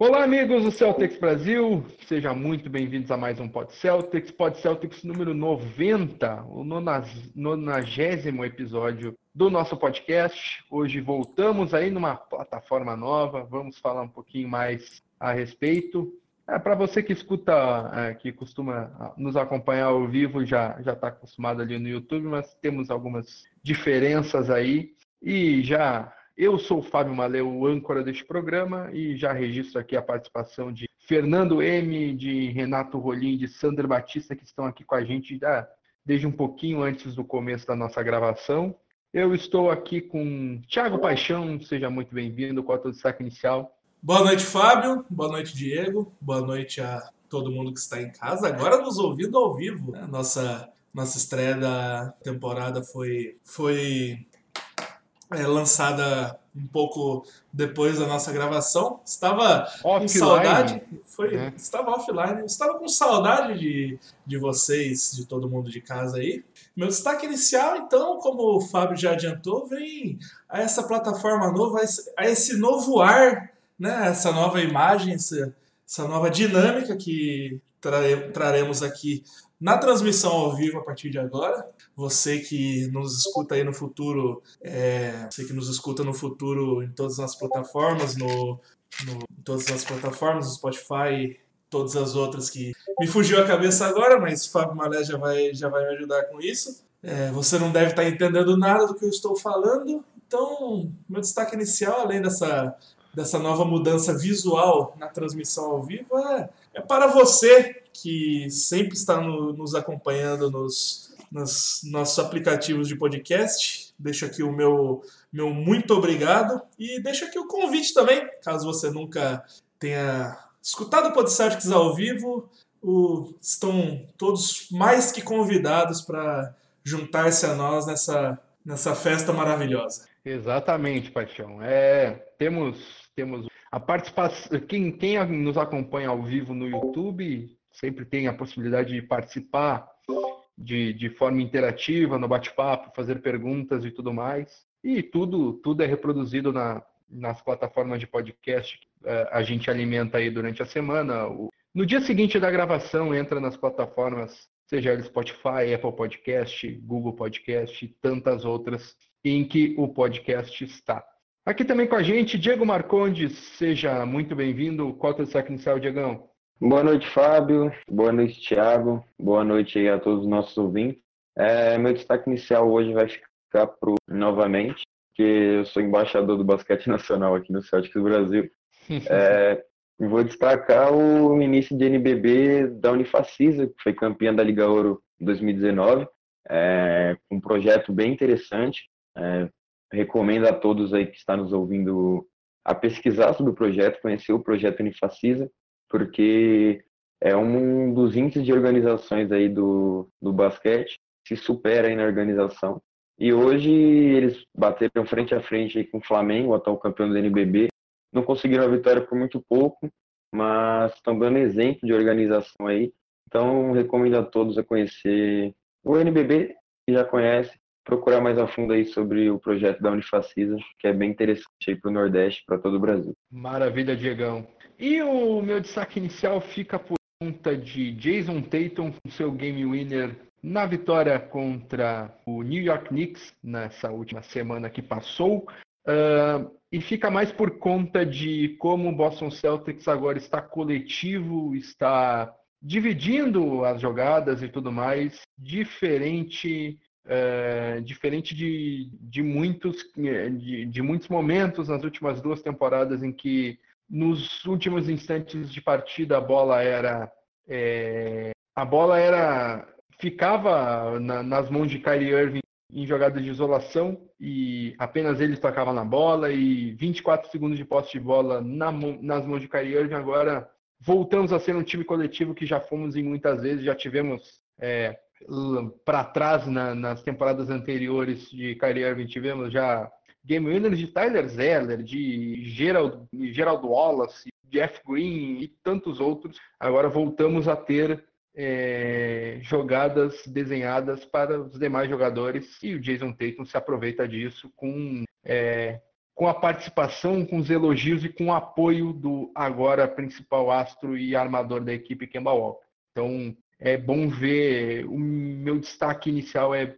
Olá, amigos do Celtics Brasil, sejam muito bem-vindos a mais um Pod Celtics, Pod Celtics número 90, o nonagésimo episódio do nosso podcast. Hoje voltamos aí numa plataforma nova, vamos falar um pouquinho mais a respeito. É, Para você que escuta, é, que costuma nos acompanhar ao vivo, já já está acostumado ali no YouTube, mas temos algumas diferenças aí e já eu sou o Fábio Maleu, o âncora deste programa, e já registro aqui a participação de Fernando M, de Renato Rolim, de Sandra Batista, que estão aqui com a gente já desde um pouquinho antes do começo da nossa gravação. Eu estou aqui com Thiago Paixão, seja muito bem-vindo. Qual é o teu destaque inicial? Boa noite, Fábio. Boa noite, Diego. Boa noite a todo mundo que está em casa, agora nos ouvindo ao vivo. Nossa, nossa estreia da temporada foi, foi é, lançada um pouco depois da nossa gravação. Estava Offline. com saudade. Foi, É. Estava offline. Estava com saudade de, de vocês, de todo mundo de casa aí. Meu destaque inicial, então, como o Fábio já adiantou, vem a essa plataforma nova, a esse, a esse novo ar, né? essa nova imagem, essa, essa nova dinâmica que trare- traremos aqui na transmissão ao vivo a partir de agora. Você que nos escuta aí no futuro, é, você que nos escuta no futuro em todas as plataformas, no, no- em todas as plataformas, no Spotify, todas as outras que me fugiu a cabeça agora, mas Fábio Malé já vai, já vai me ajudar com isso. É, você não deve estar entendendo nada do que eu estou falando, então meu destaque inicial, além dessa, dessa nova mudança visual na transmissão ao vivo, é, é para você que sempre está no- nos acompanhando nos, nos nossos aplicativos de podcast. Deixo aqui o meu, meu muito obrigado e deixo aqui o convite também, caso você nunca tenha escutado o Podceltics ao vivo, o- estão todos mais que convidados para juntar-se a nós nessa, nessa festa maravilhosa. Exatamente, Paixão. É, temos, temos a participação. Quem, quem nos acompanha ao vivo no YouTube sempre tem a possibilidade de participar de, de forma interativa no bate-papo, fazer perguntas e tudo mais. E tudo, tudo é reproduzido na, nas plataformas de podcast eh, a gente alimenta aí durante a semana. No dia seguinte da gravação, entra nas plataformas, seja Spotify, Apple Podcast, Google Podcast e tantas outras em que o podcast está. Aqui também com a gente, Diego Marcondes, seja muito bem-vindo. Qual é o destaque inicial, Diegão? Boa noite, Fábio. Boa noite, Thiago. Boa noite a todos os nossos ouvintes. É, meu destaque inicial hoje vai ficar pro novamente, que eu sou embaixador do basquete nacional aqui no Celtics Brasil. É, vou destacar o início de NBB da Unifacisa, que foi campeã da Liga Ouro 2019, é, um projeto bem interessante. É, recomendo a todos aí que estão nos ouvindo a pesquisar sobre o projeto, conhecer o projeto Unifacisa, porque é um dos índices de organizações aí do, do basquete, se supera aí na organização. E hoje eles bateram frente a frente aí com o Flamengo, o atual campeão do NBB. Não conseguiram a vitória por muito pouco, mas estão dando exemplo de organização aí. Então, recomendo a todos a conhecer o NBB, que já conhece, procurar mais a fundo aí sobre o projeto da Unifacisa, que é bem interessante aí para o Nordeste, para todo o Brasil. Maravilha, Diegão. E o meu destaque inicial fica por conta de Jason Tatum com seu game winner na vitória contra o New York Knicks nessa última semana que passou. Ah, e fica mais por conta de como o Boston Celtics agora está coletivo, está dividindo as jogadas e tudo mais, diferente é, diferente de, de, muitos, de, de muitos momentos nas últimas duas temporadas em que nos últimos instantes de partida a bola era é, a bola era ficava na, nas mãos de Kyrie Irving em jogadas de isolação e apenas ele tocava na bola e 24 segundos de posse de bola na, nas mãos de Kyrie Irving. Agora voltamos a ser um time coletivo que já fomos em muitas vezes já tivemos é, para trás na, nas temporadas anteriores de Kyrie Irving tivemos já game winners de Tyler Zeller, de Gerald, Gerald Wallace, Jeff Green e tantos outros. Agora voltamos a ter é, jogadas desenhadas para os demais jogadores e o Jason Tatum se aproveita disso com, é, com a participação, com os elogios e com o apoio do agora principal astro e armador da equipe, Kemba Walker. Então, é bom ver, o meu destaque inicial é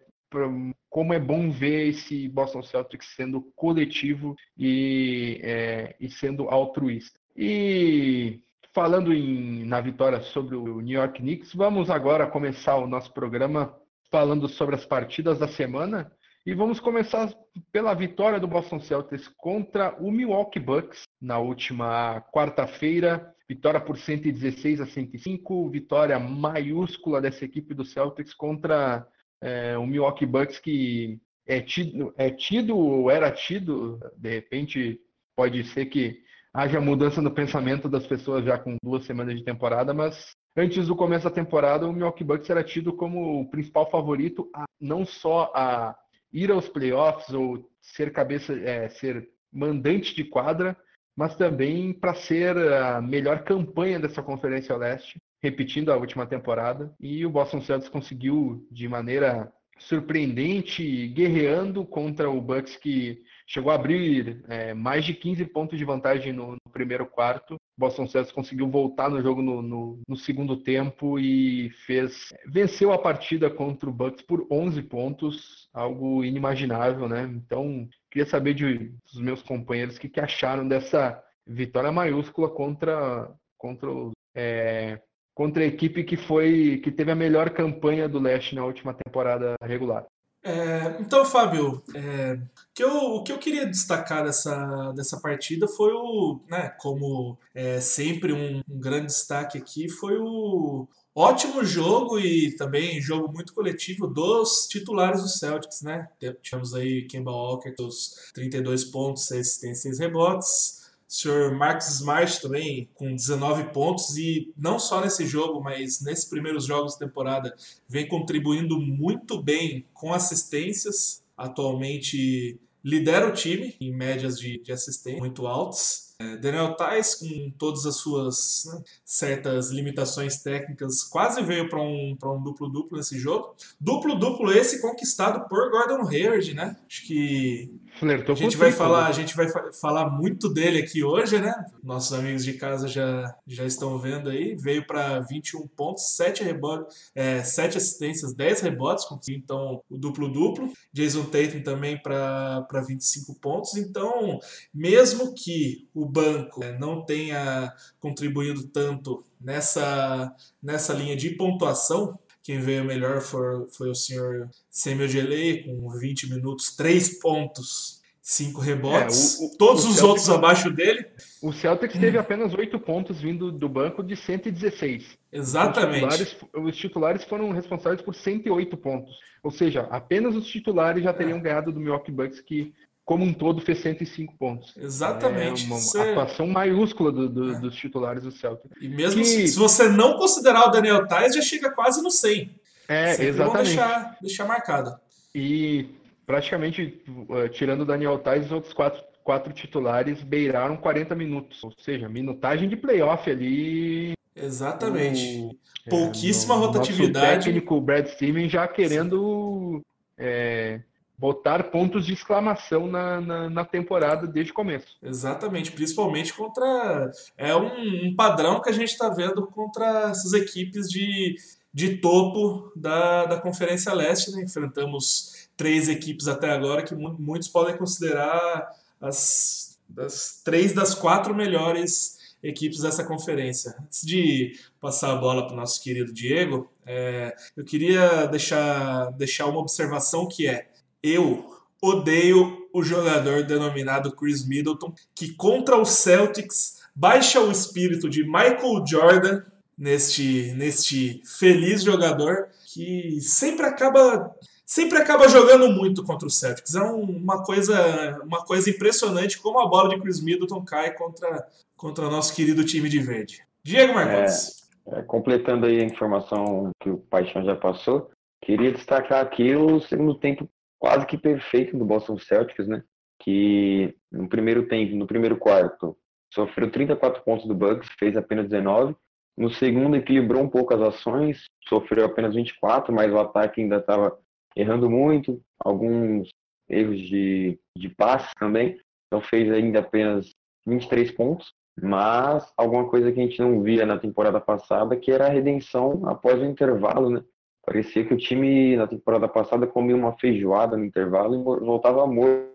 como é bom ver esse Boston Celtics sendo coletivo e, é, e sendo altruísta. E falando em, na vitória sobre o New York Knicks, vamos agora começar o nosso programa falando sobre as partidas da semana. E vamos começar pela vitória do Boston Celtics contra o Milwaukee Bucks na última quarta-feira. Vitória por 116 a 105, vitória maiúscula dessa equipe do Celtics contra é, o Milwaukee Bucks que é tido, é tido ou era tido, de repente pode ser que haja mudança no pensamento das pessoas já com duas semanas de temporada, mas antes do começo da temporada o Milwaukee Bucks era tido como o principal favorito a, não só a ir aos playoffs ou ser cabeça, é, ser mandante de quadra, mas também para ser a melhor campanha dessa Conferência Leste, repetindo a última temporada. E o Boston Celtics conseguiu de maneira surpreendente, guerreando contra o Bucks que chegou a abrir é, mais de 15 pontos de vantagem no, no primeiro quarto. Boston Celtics conseguiu voltar no jogo no, no, no, segundo tempo e fez venceu a partida contra o Bucks por 11 pontos, algo inimaginável, né? Então, queria saber de, dos meus companheiros o que, que acharam dessa vitória maiúscula contra contra é, contra a equipe que foi que teve a melhor campanha do leste na última temporada regular. É, então, Fábio, é, que eu, o que eu queria destacar dessa, dessa partida foi o, né, como é, sempre um, um, grande destaque aqui, foi o ótimo jogo e também jogo muito coletivo dos titulares do Celtics, né? Tivemos aí Kemba Walker os 32 pontos, 6 assistências, 6 rebotes, senhor Marcus Smart também com 19 pontos e não só nesse jogo, mas nesses primeiros jogos da temporada vem contribuindo muito bem com assistências. Atualmente lidera o time em médias de, de assistência muito altas. É, Daniel Tais, com todas as suas né, certas limitações técnicas, quase veio para um, um duplo-duplo nesse jogo. Duplo-duplo esse conquistado por Gordon Hayward, né? Acho que Flertou a gente vai falar, a gente vai falar muito dele aqui hoje, né? Nossos amigos de casa já, já estão vendo aí. Veio para 21 pontos, 7 rebotes, é, 7 assistências, 10 rebotes, então o duplo-duplo. Jason Tatum também para 25 pontos. Então, mesmo que o banco é, não tenha contribuído tanto nessa, nessa linha de pontuação, quem veio melhor foi, foi o senhor Samuel Gelei, com 20 minutos, 3 pontos, 5 rebotes. É, o, o, todos o os Celtics, outros abaixo dele. O Celtics teve apenas 8 pontos vindo do banco de 116. Exatamente. Os titulares, os titulares foram responsáveis por 108 pontos. Ou seja, apenas os titulares já teriam é. ganhado do Milwaukee Bucks, que como um todo fez 105 pontos. Exatamente. É uma você... atuação maiúscula do, do, é. dos titulares do Celtic. E mesmo que... se você não considerar o Daniel Tais, já chega quase no 100. É, Sempre exatamente. deixar, deixar marcado. E praticamente, uh, tirando o Daniel Tais, os outros quatro, quatro titulares beiraram 40 minutos. Ou seja, minutagem de playoff ali. Exatamente. O, Pouquíssima é, no, rotatividade. O técnico Brad Stevens já querendo é, botar pontos de exclamação na, na, na, temporada desde o começo. Exatamente, principalmente contra. É um, um padrão que a gente está vendo contra essas equipes de, de topo da, da Conferência Leste. Né? Enfrentamos três equipes até agora que muitos podem considerar as, as três das quatro melhores equipes dessa conferência. Antes de passar a bola para o nosso querido Diego, é, eu queria deixar, deixar uma observação que é eu odeio o jogador denominado Chris Middleton, que contra o Celtics baixa o espírito de Michael Jordan neste, neste feliz jogador que sempre acaba sempre acaba jogando muito contra o Celtics. É uma coisa uma coisa impressionante como a bola de Chris Middleton cai contra contra o nosso querido time de verde. Diego Marcondes. É, é, completando aí a informação que o Paixão já passou, queria destacar aqui o segundo tempo quase que perfeito do Boston Celtics, né? Que no primeiro tempo, no primeiro quarto, sofreu 34 pontos do Bucks, fez apenas 19. No segundo, equilibrou um pouco as ações, sofreu apenas 24, mas o ataque ainda estava errando muito, alguns erros de, de passe também. então fez ainda apenas 23 pontos, mas alguma coisa que a gente não via na temporada passada, que era a redenção após o intervalo, né? Parecia que o time na temporada passada comia uma feijoada no intervalo e voltava morto,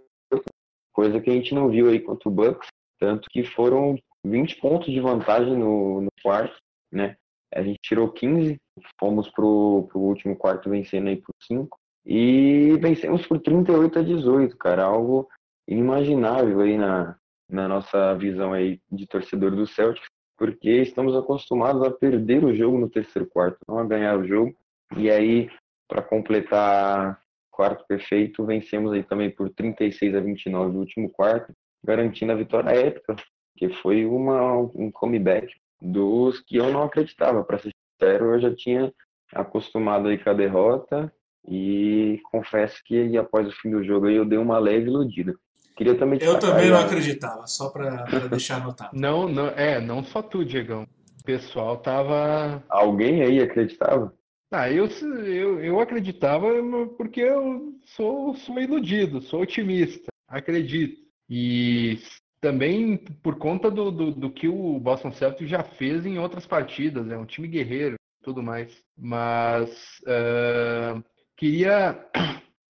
coisa que a gente não viu aí contra o Bucks, tanto que foram 20 pontos de vantagem no, no quarto, né? A gente tirou 15, fomos pro, pro último quarto vencendo aí por 5 e vencemos por 38 a 18, cara, algo inimaginável aí na, na nossa visão aí de torcedor do Celtics, porque estamos acostumados a perder o jogo no terceiro quarto, não a ganhar o jogo. E aí, para completar quarto perfeito, vencemos aí também por 36 a 29 no último quarto, garantindo a vitória épica, que foi uma, um comeback dos que eu não acreditava. Para ser sincero, eu já tinha acostumado aí com a derrota e confesso que após o fim do jogo aí eu dei uma leve iludida. Queria também Eu também não acreditava, só para deixar anotado. Não, não, é, não só tu, Diegão. O pessoal tava. Alguém aí acreditava? Ah, eu, eu, eu acreditava porque eu sou, sou iludido, sou otimista, acredito. E também por conta do, do, do, que o Boston Celtics já fez em outras partidas, é um time guerreiro tudo mais. Mas uh, queria,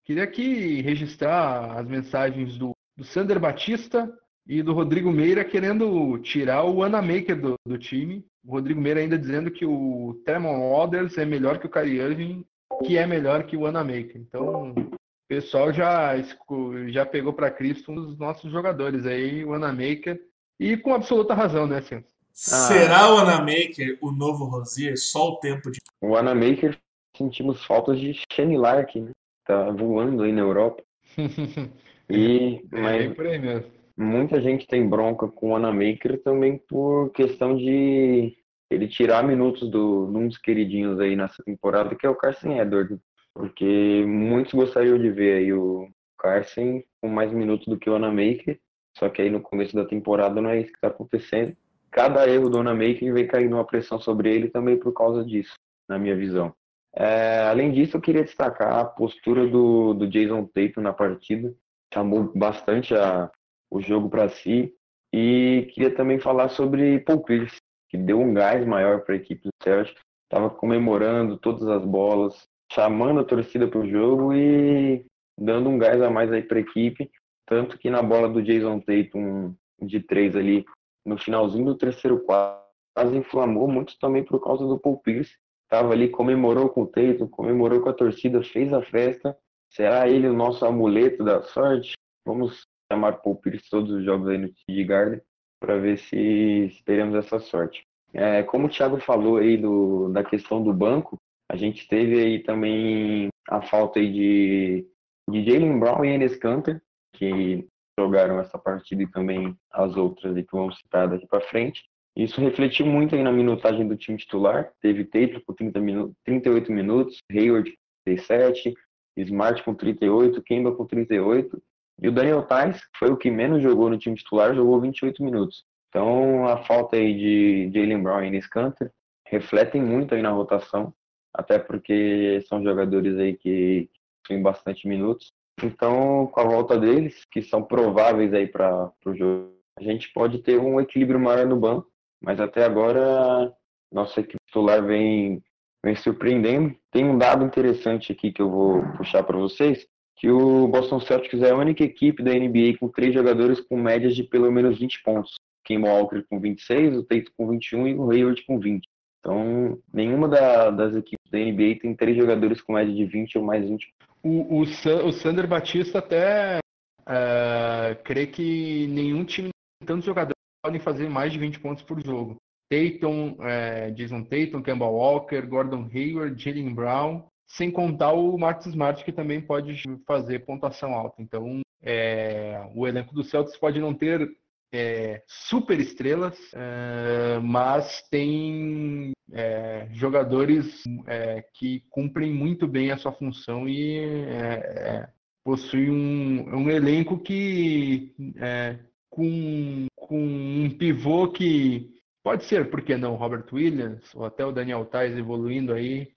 queria aqui registrar as mensagens do, do Sander Batista e do Rodrigo Meira querendo tirar o Anamaker do, do time. O Rodrigo Meira ainda dizendo que o Tremon Waters é melhor que o Kyrie Irving, que é melhor que o Anamaker. Então, o pessoal já, já pegou para Cristo um dos nossos jogadores aí, o Anamaker, e com absoluta razão, né, Sim? Será o Anamaker o novo Rosier? Só o tempo de. O Anamaker sentimos faltas de Shane Larkin, né? Tá voando aí na Europa. e, é, mas por aí mesmo. Muita gente tem bronca com o Anamaker também por questão de ele tirar minutos do, de um dos queridinhos aí nessa temporada, que é o Carson Edwards porque muitos gostariam de ver aí o Carson com mais minutos do que o Anamaker, só que aí no começo da temporada não é isso que está acontecendo. Cada erro do Anamaker vem caindo uma pressão sobre ele também por causa disso, na minha visão. É, além disso, eu queria destacar a postura do, do Jason Tatum na partida, chamou bastante a, o jogo para si, e queria também falar sobre Paul Pierce, que deu um gás maior para a equipe do Celtics, estava comemorando todas as bolas, chamando a torcida para o jogo e dando um gás a mais aí para a equipe. Tanto que na bola do Jason Tatum de três ali, no finalzinho do terceiro quarto, quase inflamou muito também por causa do Paul Pierce. Estava ali, comemorou com o Tatum, comemorou com a torcida, fez a festa. Será ele o nosso amuleto da sorte? Vamos chamar Paul Pierce todos os jogos aí no TD Garden para ver se, se teremos essa sorte. É, como o Thiago falou aí do, da questão do banco, a gente teve aí também a falta aí de, de Jalen Brown e Enes Kanter, que jogaram essa partida e também as outras que vamos citar daqui para frente. Isso refletiu muito aí na minutagem do time titular. Teve Tatum com 30 minu 38 minutos, Hayward com 37, Smart com 38, Kemba com 38. E o Daniel Tais, foi o que menos jogou no time titular, jogou 28 minutos. Então a falta aí de Jalen Brown e Enes Kanter refletem muito aí na rotação até porque são jogadores aí que têm bastante minutos. Então, com a volta deles, que são prováveis aí para o jogo, a gente pode ter um equilíbrio maior no banco, mas até agora nossa equipe titular vem, vem surpreendendo. Tem um dado interessante aqui que eu vou puxar para vocês, que o Boston Celtics é a única equipe da NBA com três jogadores com médias de pelo menos 20 pontos. Kim Walker com 26, o com 21 e o Hayward com 20. Então, nenhuma da, das equipes da NBA tem três jogadores com média de 20 ou mais 20. O, o, o Sander Batista até uh, crê que nenhum time tem tantos jogadores podem fazer mais de 20 pontos por jogo. Tatum, é, Jason Tatum, Kemba Walker, Gordon Hayward, Jalen Brown, sem contar o Marcus Smart, que também pode fazer pontuação alta. Então, é, o elenco do Celtics pode não ter é, super estrelas, é, mas tem é, jogadores é, que cumprem muito bem a sua função e é, é, possui um, um, elenco que com, com um pivô que pode ser, por que não, Robert Williams ou até o Daniel Tais evoluindo aí,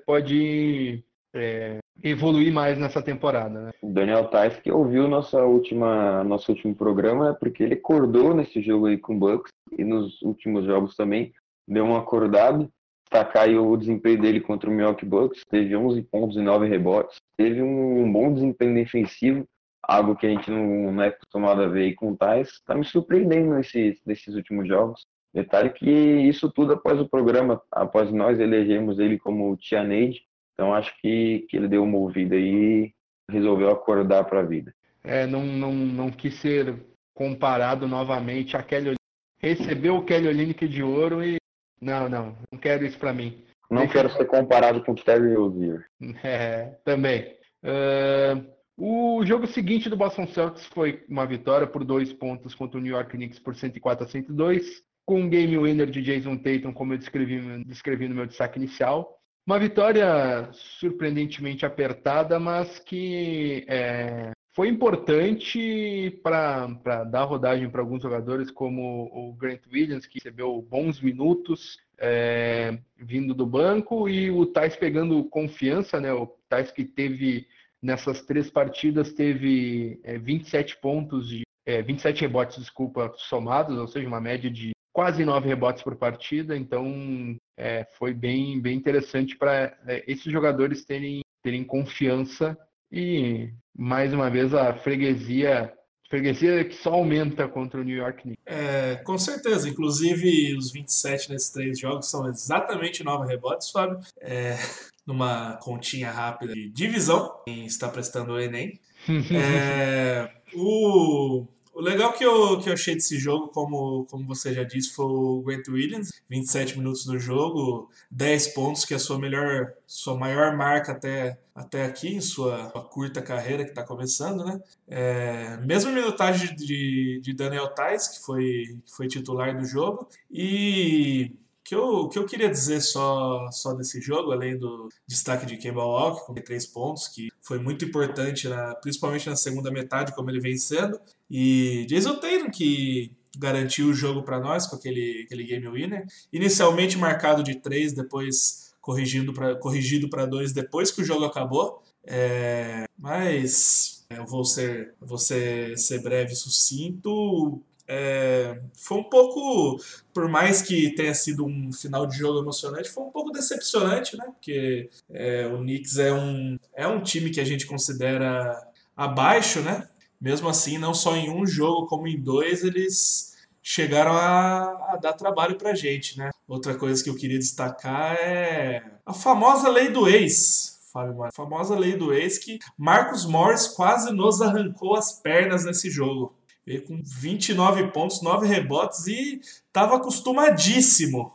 pode é, evoluir mais nessa temporada. Né? O Daniel Tais que ouviu nossa última, nosso último programa, é porque ele acordou nesse jogo aí com o Bucks e nos últimos jogos também deu uma acordada. Destacar aí o desempenho dele contra o Milwaukee Bucks, teve 11 pontos e 9 rebotes, teve um bom desempenho defensivo, algo que a gente não, não é acostumado a ver aí com o Tais. Está me surpreendendo nesses, nesses últimos jogos. Detalhe que isso tudo após o programa, após nós elegemos ele como Tia Neide, então acho que, que ele deu uma ouvida aí e resolveu acordar para a vida. É, não, não, não quis ser comparado novamente a Kelly Recebeu o Kelly Olynyk de ouro e não, não, não quero isso para mim. Não Deixa quero eu... ser comparado com o Terry Rozier. É, também. Uh, o jogo seguinte do Boston Celtics foi uma vitória por dois pontos contra o New York Knicks por 104 a 102, com um game winner de Jason Tatum, como eu descrevi, descrevi no meu destaque inicial. Uma vitória surpreendentemente apertada, mas que é, foi importante para dar rodagem para alguns jogadores, como o Grant Williams, que recebeu bons minutos é, vindo do banco, e o Tais pegando confiança, né? O Tais que teve nessas três partidas teve é, 27 pontos de é, 27 rebotes, desculpa, somados, ou seja, uma média de quase nove rebotes por partida, então é, foi bem, bem interessante para é, esses jogadores terem, terem confiança e mais uma vez a freguesia freguesia que só aumenta contra o New York Knicks. É, com certeza, inclusive os 27 nesses três jogos são exatamente nove rebotes, Fábio. É, numa continha rápida de divisão, quem está prestando o Enem. é, o o legal que eu, que eu achei desse jogo, como, como você já disse, foi o Grant Williams. 27 minutos do jogo, 10 pontos, que é a sua melhor, sua maior marca até, até aqui, em sua, sua curta carreira que está começando, né? É, mesma minutagem de, de Daniel Tais, que foi, que foi titular do jogo. E que eu, que eu queria dizer só, só desse jogo, além do destaque de Kemba Walker, com três pontos, que foi muito importante, na, principalmente na segunda metade, como ele vem sendo, e Jason Tatum, que garantiu o jogo para nós com aquele, aquele game winner, inicialmente marcado de três, depois corrigindo pra, corrigido para dois depois que o jogo acabou, é, mas eu vou ser, vou ser, ser breve e sucinto é, foi um pouco, por mais que tenha sido um final de jogo emocionante, foi um pouco decepcionante, né? Porque é, o Knicks é um, é um time que a gente considera abaixo, né? Mesmo assim, não só em um jogo, como em dois, eles chegaram a, a dar trabalho pra gente, né? Outra coisa que eu queria destacar é a famosa lei do ex. Fábio, a famosa lei do ex que Marcos Morris quase nos arrancou as pernas nesse jogo. Veio com 29 pontos, 9 rebotes e estava acostumadíssimo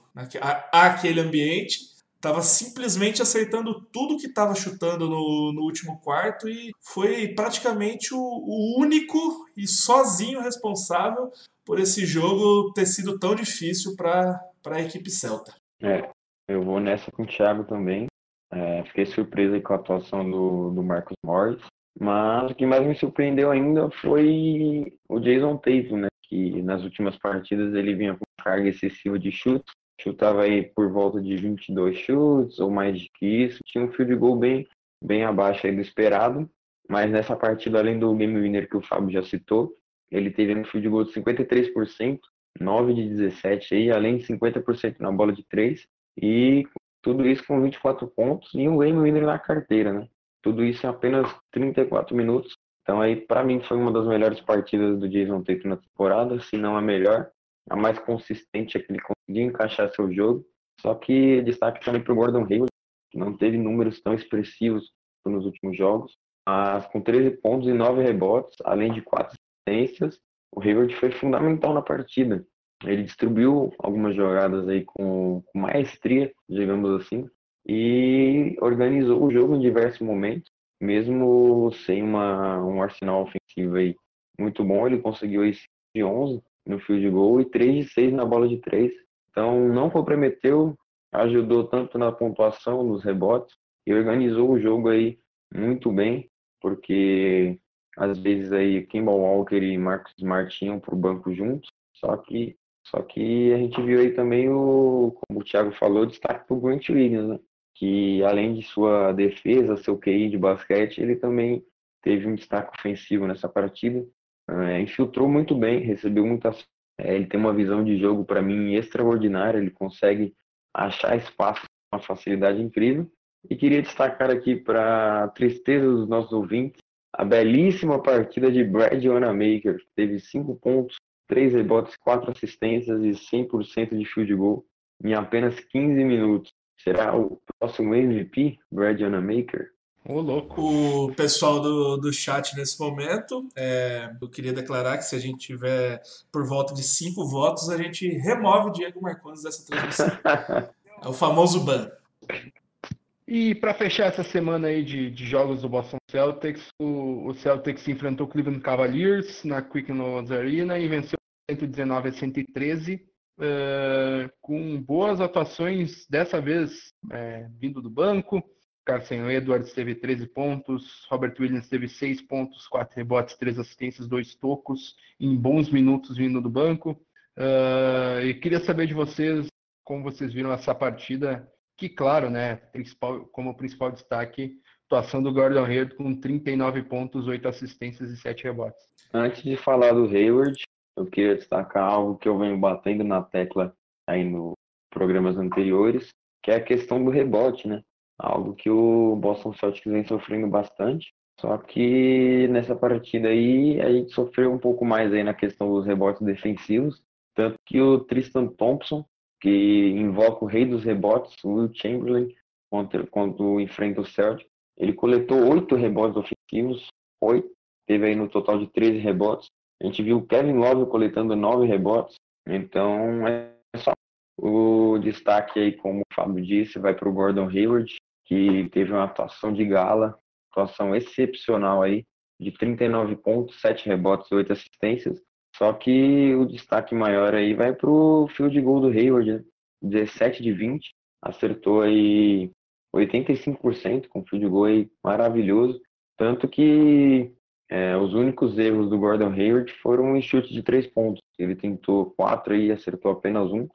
àquele ambiente. Estava simplesmente acertando tudo que estava chutando no, no, último quarto e foi praticamente o, o único e sozinho responsável por esse jogo ter sido tão difícil para a equipe celta. É, eu vou nessa com o Thiago também. É, fiquei surpreso com a atuação do, do Marcos Morris. Mas o que mais me surpreendeu ainda foi o Jason Tatum, né? Que nas últimas partidas ele vinha com carga excessiva de chutes, chutava aí por volta de 22 chutes ou mais que isso, tinha um field goal bem, bem abaixo aí do esperado, mas nessa partida, além do game winner que o Fábio já citou, ele teve um field goal de 53%, 9 de 17 aí, além de 50% na bola de 3, e tudo isso com 24 pontos e um game winner na carteira, né? Tudo isso em apenas 34 minutos. Então aí, para mim, foi uma das melhores partidas do Jason Tatum na temporada, se não a melhor, a mais consistente é que ele conseguiu encaixar seu jogo. Só que destaque também para o Gordon Hayward, que não teve números tão expressivos nos últimos jogos, mas com 13 pontos e 9 rebotes, além de 4 assistências, o Hayward foi fundamental na partida. Ele distribuiu algumas jogadas aí com, com maestria, digamos assim, e organizou o jogo em diversos momentos, mesmo sem uma, um arsenal ofensivo aí muito bom, ele conseguiu aí de 11 no field goal e 3 de 6 na bola de 3. Então não comprometeu, ajudou tanto na pontuação, nos rebotes e organizou o jogo aí muito bem, porque às vezes aí Kimball Walker e Marcos Smart tinham para o banco juntos, só que só que a gente viu aí também o, como o Thiago falou, destaque para o Grant Williams, né? Que além de sua defesa, seu QI de basquete, ele também teve um destaque ofensivo nessa partida. É, infiltrou muito bem, recebeu muitas. É, ele tem uma visão de jogo para mim extraordinária. Ele consegue achar espaço com uma facilidade incrível. E queria destacar aqui para tristeza dos nossos ouvintes a belíssima partida de Brad Wanamaker. Teve cinco pontos, três rebotes, quatro assistências e 100% de field goal em apenas 15 minutos. Será o próximo MVP, Brad Maker? Ô, louco. O pessoal do, do chat nesse momento, é, eu queria declarar que se a gente tiver por volta de cinco votos, a gente remove Diego Marcondes dessa transmissão. é o famoso ban. E para fechar essa semana aí de, de, jogos do Boston Celtics, o, o Celtics enfrentou o Cleveland Cavaliers na Quick Loans Arena e venceu 119 a 113 uh, com boas atuações, dessa vez é, vindo do banco. Carson Edwards teve 13 pontos, Robert Williams teve 6 pontos, 4 rebotes, 3 assistências, 2 tocos, em bons minutos vindo do banco. Uh, e queria saber de vocês como vocês viram essa partida, que claro, né, principal, como principal destaque, atuação do Gordon Hayward com 39 pontos, 8 assistências e 7 rebotes. Antes de falar do Hayward, eu queria destacar algo que eu venho batendo na tecla aí nos programas anteriores, que é a questão do rebote, né? Algo que o Boston Celtics vem sofrendo bastante. Só que nessa partida aí a gente sofreu um pouco mais aí na questão dos rebotes defensivos, tanto que o Tristan Thompson, que invoca o rei dos rebotes, o Will Chamberlain, contra, quando enfrenta o Celtics, ele coletou oito rebotes ofensivos, oito, teve aí no total de 13 rebotes, a gente viu Kevin Love coletando nove rebotes, então é só o destaque aí, como o Fábio disse, vai para o Gordon Hayward, que teve uma atuação de gala, atuação excepcional aí, de 39 pontos, 7 rebotes, 8 assistências. Só que o destaque maior aí vai para o field goal do Hayward, 17 de 20, acertou aí 85% com field goal aí maravilhoso. Tanto que é, os únicos erros do Gordon Hayward foram em chute de três pontos. Ele tentou quatro e acertou apenas um.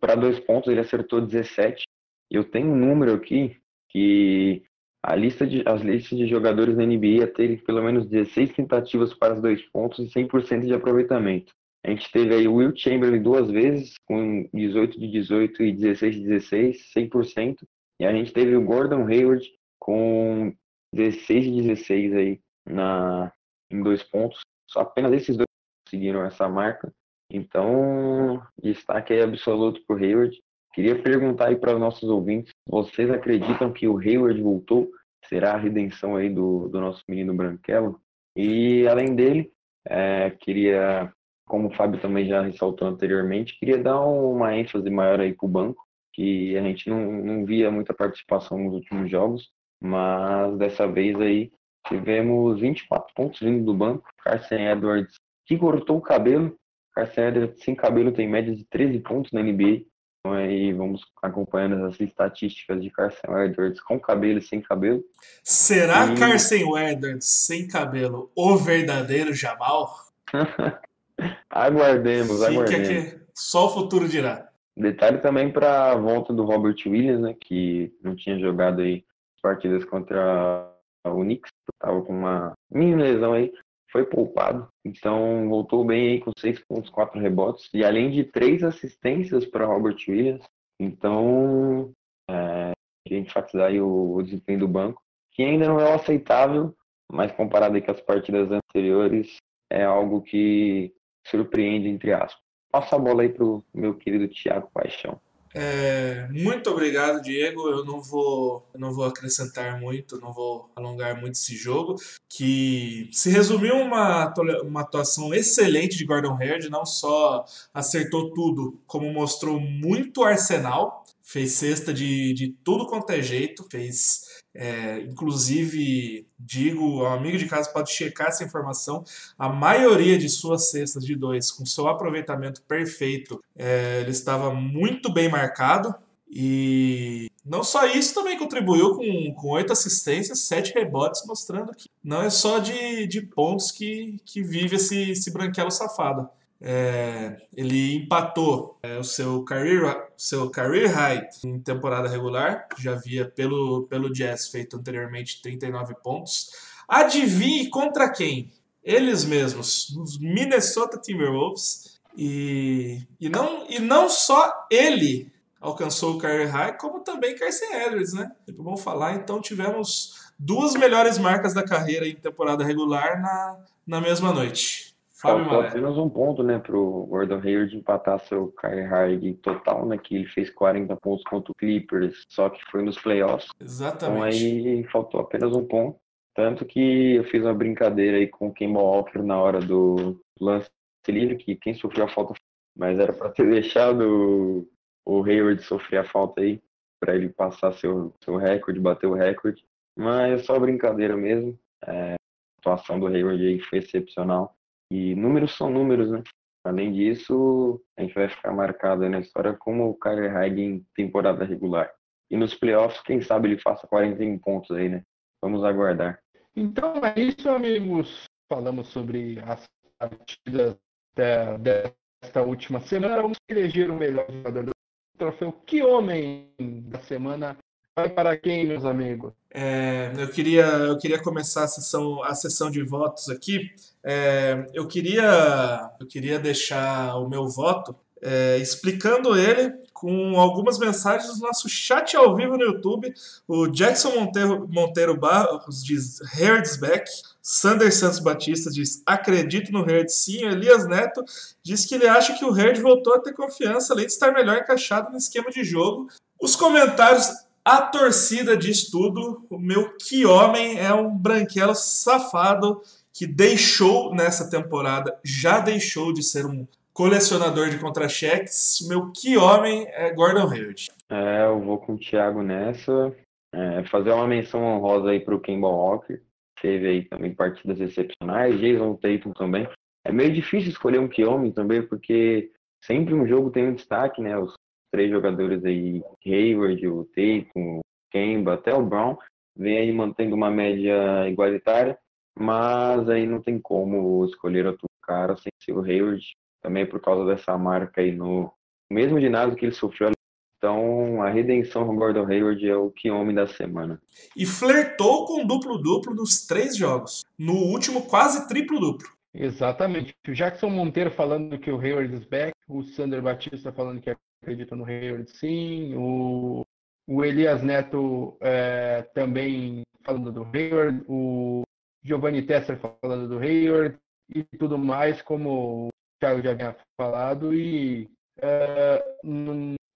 Para dois pontos, ele acertou 17. Eu tenho um número aqui que a lista de, as listas de jogadores da NBA terem pelo menos 16 tentativas para os dois pontos e 100% de aproveitamento. A gente teve aí o Will Chamberlain duas vezes, com 18 de 18 e 16 de 16, 100%. E a gente teve o Gordon Hayward com 16 de 16 aí, na, em dois pontos. Só apenas esses dois conseguiram essa marca. Então, destaque aí absoluto para o Hayward. Queria perguntar aí para os nossos ouvintes, vocês acreditam que o Hayward voltou? Será a redenção aí do, do nosso menino Branquelo? E além dele, é, queria, como o Fábio também já ressaltou anteriormente, queria dar uma ênfase maior aí para o banco, que a gente não, não via muita participação nos últimos jogos, mas dessa vez aí Tivemos 24 pontos vindo do banco. Carson Edwards, que cortou o cabelo. Carson Edwards sem cabelo tem média de 13 pontos na NBA. Então aí vamos acompanhando as estatísticas de Carson Edwards com cabelo e sem cabelo. Será e... Carson Edwards sem cabelo o verdadeiro Jamal? aguardemos, Fica aguardemos. Aqui. Só o futuro dirá. Detalhe também para a volta do Robert Williams, né, que não tinha jogado aí partidas contra o Knicks estava com uma mini lesão aí, foi poupado. Então voltou bem aí com 6 pontos, 4 rebotes. E além de três assistências para Robert Williams. Então, é, a gente enfatizar aí o, o, desempenho do banco, que ainda não é aceitável, mas comparado aí com as partidas anteriores, é algo que surpreende, entre aspas. Passa a bola aí para o meu querido Thiago Paixão. É, muito obrigado, Diego. Eu não vou, não vou acrescentar muito, não vou alongar muito esse jogo, que se resumiu uma, uma atuação excelente de Gordon Hayward, não só acertou tudo, como mostrou muito arsenal, fez cesta de, de tudo quanto é jeito, fez é, inclusive, digo ao amigo de casa pode checar essa informação. A maioria de suas cestas de dois, com seu aproveitamento perfeito, é, ele estava muito bem marcado. E não só isso, também contribuiu com, oito assistências, sete rebotes, mostrando que não é só de, de pontos que, que vive esse, esse branquelo safado. É, ele empatou é, o seu career, seu career high em temporada regular, já havia pelo, pelo Jazz feito anteriormente 39 pontos. Adivinhe contra quem? Eles mesmos, os Minnesota Timberwolves. E, e, não, e não só ele alcançou o career high, como também Carson Edwards, né? Vamos falar, então tivemos duas melhores marcas da carreira em temporada regular na, na mesma noite. Fábio Faltou apenas um ponto, né, pro Gordon Hayward empatar seu career high total, né, que ele fez 40 pontos contra o Clippers, só que foi nos playoffs. Exatamente. Então aí faltou apenas um ponto. Tanto que eu fiz uma brincadeira aí com o Kemba Walker na hora do lance livre, que quem sofreu a falta, mas era para ter deixado o Hayward sofrer a falta aí, para ele passar seu, seu recorde, bater o recorde. Mas é só brincadeira mesmo. É, a atuação do Hayward aí foi excepcional. E números são números, né? Além disso, a gente vai ficar marcado na história como o Kyrie Hyde em temporada regular. E nos playoffs, quem sabe ele faça 41 pontos aí, né? Vamos aguardar. Então é isso, amigos. Falamos sobre as partidas desta última semana. Vamos eleger o melhor jogador do troféu. Que homem da semana vai para quem, meus amigos? É, eu, queria, eu queria começar a sessão, a sessão de votos aqui. É, eu, queria, eu queria deixar o meu voto é, explicando ele com algumas mensagens do nosso chat ao vivo no YouTube. O Jackson Monteiro, Monteiro Barros diz Hertzbeck. Sander Santos Batista diz acredito no Herd sim. Elias Neto diz que ele acha que o Herd voltou a ter confiança, além de estar melhor encaixado no esquema de jogo. Os comentários a torcida diz tudo. O meu que homem é um branquelo safado que deixou nessa temporada, já deixou de ser um colecionador de contra-cheques. O meu que homem é Gordon Hayward. É, eu vou com o Thiago nessa. É, fazer uma menção honrosa aí para o Kemba Walker. Teve aí também partidas excepcionais. Jason Tatum também. É meio difícil escolher um que homem também, porque sempre um jogo tem um destaque, né? Os três jogadores aí, Hayward, o Tatum, o Kemba, até o Brown, vem aí mantendo uma média igualitária, mas aí não tem como escolher outro cara sem ser o Hayward, também por causa dessa marca aí no mesmo ginásio que ele sofreu. Então, a redenção do Gordon Hayward é o que homem da semana. E flertou com duplo-duplo nos três jogos. No último, quase triplo-duplo. Exatamente. O Jackson Monteiro falando que o Hayward is back, o Sander Batista falando que acredita no Hayward sim, o, o Elias Neto é, também falando do Hayward, o Giovanni Tesser falando do Hayward e tudo mais, como o Thiago já havia falado, e é,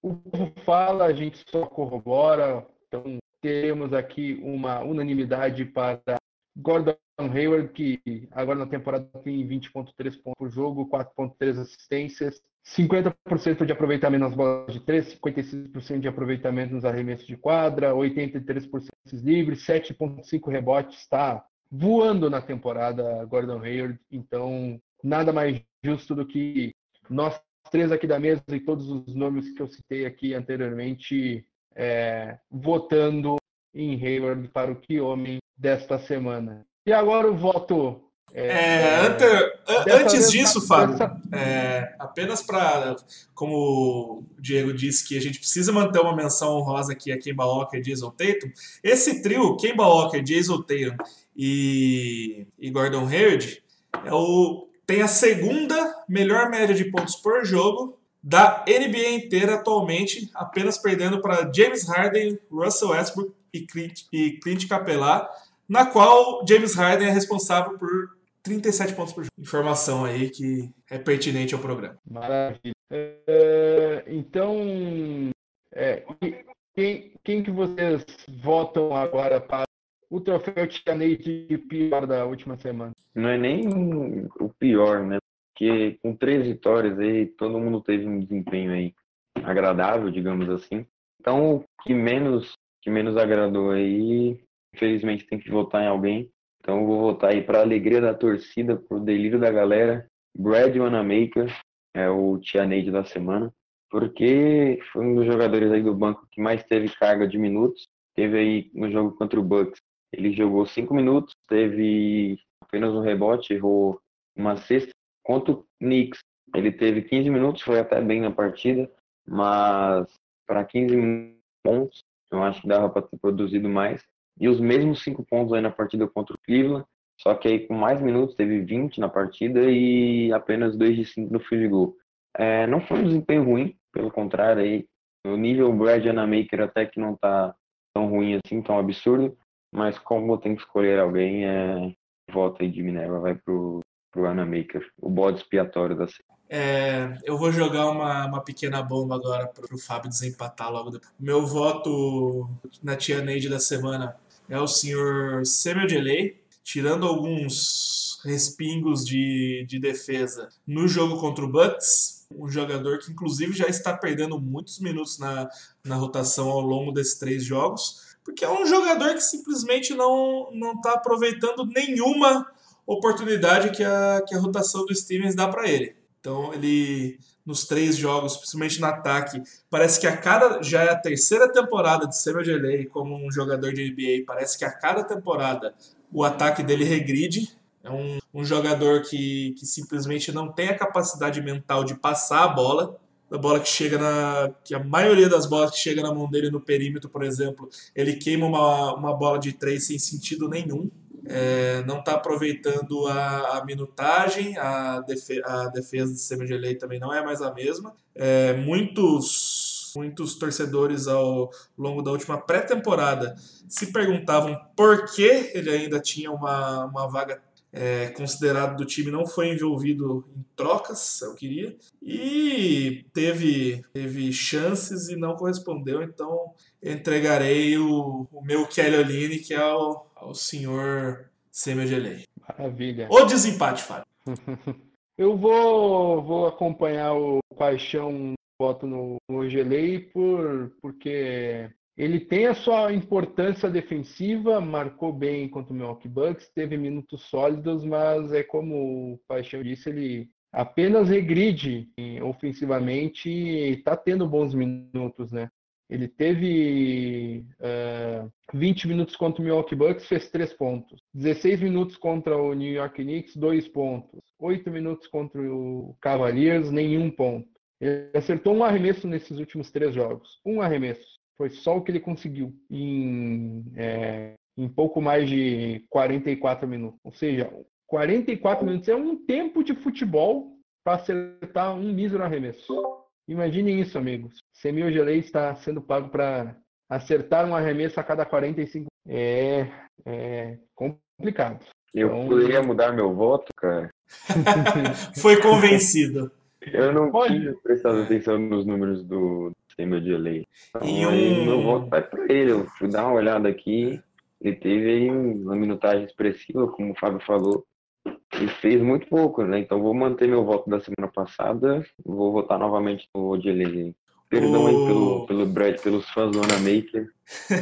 o povo fala, a gente só corrobora, então teremos aqui uma unanimidade para Gordon Hayward, que agora na temporada tem 20.3 pontos por jogo, 4.3 assistências, 50% de aproveitamento nas bolas de 3, 56% de aproveitamento nos arremessos de quadra, 83% livres, 7,5 rebotes, está voando na temporada Gordon Hayward, então nada mais justo do que nós três aqui da mesa e todos os nomes que eu citei aqui anteriormente é, votando em Hayward para o que homem desta semana. E agora o voto. É, é, ante, antes disso, Fábio, dessa... é, apenas para. Como o Diego disse que a gente precisa manter uma menção honrosa aqui a Kemba Walker e Jason Tatum. Esse trio, Kemba Walker, Jason Tatum e, e Gordon Hayward, é o, tem a segunda melhor média de pontos por jogo da NBA inteira atualmente, apenas perdendo para James Harden, Russell Westbrook e Clint, e na qual James Harden é responsável por 37 pontos por jogo. Informação aí que é pertinente ao programa. Maravilha. É, então, é, quem, quem que vocês votam agora para o troféu Tianete pior da última semana? Não é nem o pior, né? Porque com três vitórias aí, todo mundo teve um desempenho aí agradável, digamos assim. Então, o que menos, que menos agradou aí Infelizmente tem que votar em alguém. Então vou votar aí para alegria da torcida, para o delírio da galera. Brad Wanamaker é o Tia Neide da semana, porque foi um dos jogadores aí do banco que mais teve carga de minutos. Teve aí no jogo contra o Bucks, ele jogou cinco minutos, teve apenas um rebote, errou uma cesta. Contra o Knicks, Ele teve 15 minutos, foi até bem na partida, mas para 15 pontos, eu acho que dava para ter produzido mais. E os mesmos 5 pontos aí na partida contra o Cleveland, só que aí com mais minutos, teve 20 na partida e apenas 2 de 5 no field goal. É, não foi um desempenho ruim, pelo contrário, aí, o nível Brad Anamaker até que não tá tão ruim assim, tão absurdo, mas como tem que escolher alguém, é, volta aí de Minerva vai pro, pro Anamaker, o bode expiatório da série. É, eu vou jogar uma, uma pequena bomba agora para o Fábio desempatar logo depois. Meu voto na Tia Neide da semana é o senhor Samuel Delay, tirando alguns respingos de, de defesa no jogo contra o Bucks, um jogador que inclusive já está perdendo muitos minutos na, na rotação ao longo desses três jogos, porque é um jogador que simplesmente não não está aproveitando nenhuma oportunidade que a, que a rotação do Stevens dá para ele. Então ele nos três jogos, principalmente no ataque, parece que a cada já é a terceira temporada de Samuel Delay como um jogador de NBA, parece que a cada temporada o ataque dele regride. É um, um jogador que, que simplesmente não tem a capacidade mental de passar a bola. A bola que chega na. que a maioria das bolas que chega na mão dele no perímetro, por exemplo, ele queima uma, uma bola de três sem sentido nenhum é, não está aproveitando a, a minutagem, a, defe, a defesa de Semi também não é mais a mesma. É, muitos, muitos torcedores ao longo da última pré-temporada se perguntavam por que ele ainda tinha uma, uma vaga é, considerado do time não foi envolvido em trocas, eu queria, e teve, teve chances e não correspondeu, então entregarei o, o meu Kelly Oline, que é o, ao senhor Semi-Gelei. Maravilha. O desempate, Fábio. Eu vou, vou acompanhar o Paixão voto no, no Gelei por, porque ele tem a sua importância defensiva, marcou bem contra o Milwaukee Bucks, teve minutos sólidos, mas é como o Paixão disse, ele apenas regride ofensivamente e está tendo bons minutos, né? Ele teve uh, é, 20 minutos contra o Milwaukee Bucks, fez 3 pontos. 16 minutos contra o New York Knicks, 2 pontos. 8 minutos contra o Cavaliers, nenhum ponto. Ele acertou um arremesso nesses últimos três jogos. Um arremesso. Foi só o que ele conseguiu em, é, em pouco mais de 44 minutos. Ou seja, 44 minutos é um tempo de futebol para acertar um mísero arremesso. Imaginem isso, amigos. Semil Gelei está sendo pago para acertar um arremesso a cada 45. É, é complicado. Eu então... poderia mudar meu voto, cara. Foi convencido. Eu não Pode. tinha prestado atenção nos números do Semil Gelei. Então, e um... meu voto vai para ele. Eu fui dar uma olhada aqui. Ele teve aí uma minutagem expressiva, como o Fábio falou e fez muito pouco, né? Então vou manter meu voto da semana passada, vou votar novamente no Odilei. Perdão aí pelo, pelo Brad, pelos fãs do Ana Maker,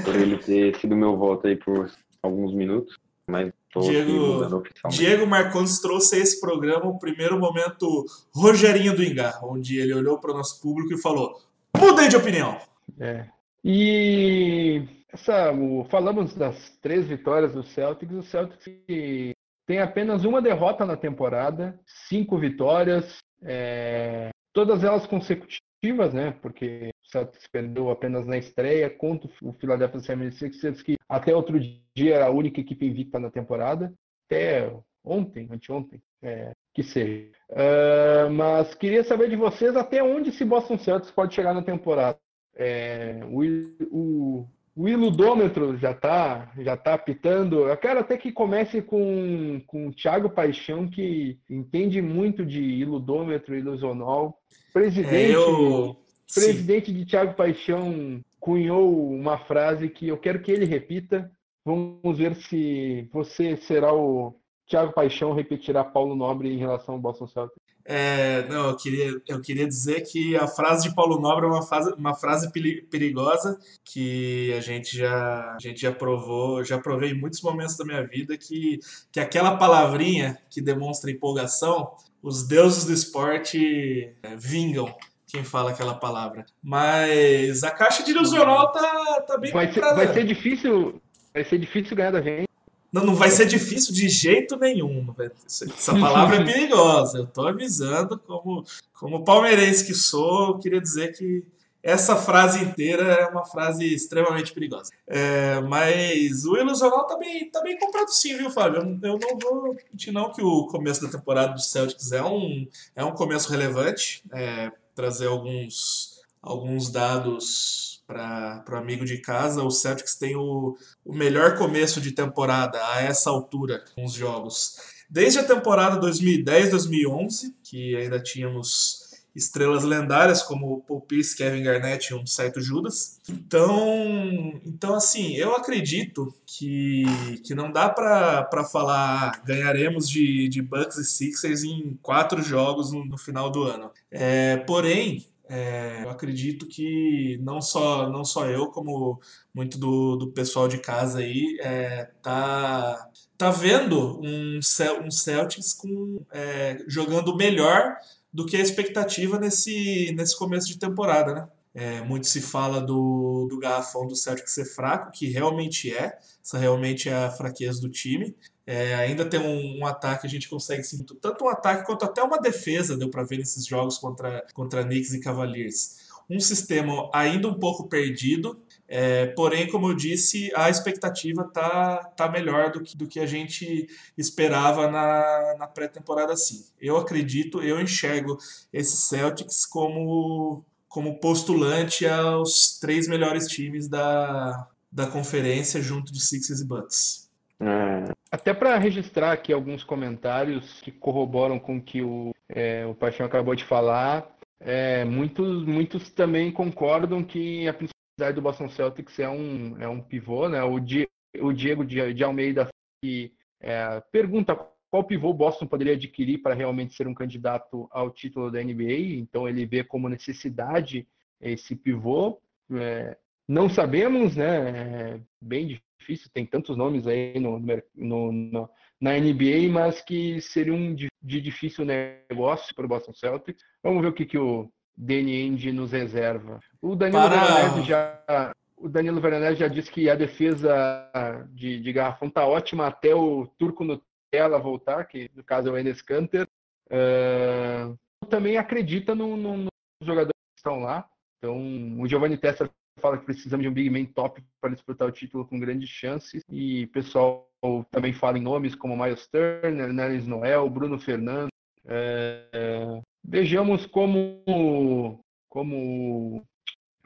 por ele ter sido meu voto aí por alguns minutos, mas Diego, Diego Marcondes trouxe a esse programa o primeiro momento Rogerinho do Engar, onde ele olhou para o nosso público e falou: mudei de opinião. É. E essa, o, falamos das três vitórias do Celtics. O Celtics tem apenas uma derrota na temporada, cinco vitórias, é, todas elas consecutivas, né? Porque o Celtics perdeu apenas na estreia contra o Philadelphia 76ers, que até outro dia era a única equipe invicta na temporada, até ontem, anteontem, é, que seja. Uh, mas queria saber de vocês até onde esse Boston Celtics pode chegar na temporada. É, o, o, o iludômetro já está já tá apitando. Eu quero até que comece com, com o Thiago Paixão, que entende muito de iludômetro, ilusonol. Presidente, é, eu... presidente de Thiago Paixão cunhou uma frase que eu quero que ele repita. Vamos ver se você será o Thiago Paixão repetirá Paulo Nobre em relação ao Boston Celtics. É, não, eu queria, eu queria dizer que a frase de Paulo Nobre é uma frase, uma frase perigosa que a gente já, a gente já provou, já provei em muitos momentos da minha vida que, que aquela palavrinha que demonstra empolgação, os deuses do esporte é, vingam quem fala aquela palavra. Mas a caixa de ilusional tá, tá bem vai ser, vai ser difícil, vai ser difícil ganhar da gente. Não, não vai ser difícil de jeito nenhum. Essa palavra é perigosa. Eu tô avisando, como, como palmeirense que sou, eu queria dizer que essa frase inteira é uma frase extremamente perigosa. É, mas o Ilusional tá bem, tá bem comprado sim, viu, Fábio? Eu, eu não vou mentir não que o começo da temporada do Celtics é um, é um começo relevante. É, trazer alguns, alguns dados para o amigo de casa. O Celtics tem o, o melhor começo de temporada a essa altura com os jogos. Desde a temporada 2010-2011, que ainda tínhamos estrelas lendárias como Paul Pierce, Kevin Garnett e um certo Judas. Então, então assim, eu acredito que, que não dá para falar ganharemos de, de Bucks e Sixers em quatro jogos no, no final do ano. É, porém, é, eu acredito que não só, não só eu, como muito do, do pessoal de casa aí, é, tá, tá vendo um, um Celtics com, é, jogando melhor do que a expectativa nesse, nesse começo de temporada, né? É, muito se fala do, do garrafão do Celtic ser fraco, que realmente é, essa realmente é a fraqueza do time. É, ainda tem um, um, ataque, a gente consegue sentir tanto um ataque quanto até uma defesa, deu para ver nesses jogos contra, contra Knicks e Cavaliers. Um sistema ainda um pouco perdido, é, porém, como eu disse, a expectativa tá, tá melhor do que, do que a gente esperava na, na pré-temporada sim. Eu acredito, eu enxergo esse Celtics como, como postulante aos três melhores times da, da conferência junto de Sixers e Bucks. É. Até para registrar aqui alguns comentários que corroboram com o que o, é, o Paixão acabou de falar, é, muitos, muitos também concordam que a do Boston Celtics é um, é um pivô, né? O, Di, o Diego de, de Almeida que, é, pergunta qual pivô o Boston poderia adquirir para realmente ser um candidato ao título da NBA. Então ele vê como necessidade esse pivô. É, não sabemos, né? É bem difícil, tem tantos nomes aí no, no, no, na NBA, mas que seriam de, de difícil negócio para o Boston Celtics. Vamos ver o que, que o Danny Ainge nos reserva. O Danilo Para... Veronese já o Danilo Veronese já disse que a defesa de, de garrafão está ótima até o Turco Nutella voltar, que no caso é o Enes Kanter. Uh, também acredita no, no, nos jogadores que estão lá. Então, o Giovanni Testa fala que precisamos de um big man top para disputar o título com grandes chances. E o pessoal também fala em nomes como Miles Turner, Neres Noel, Bruno Fernandes. É, vejamos como, como,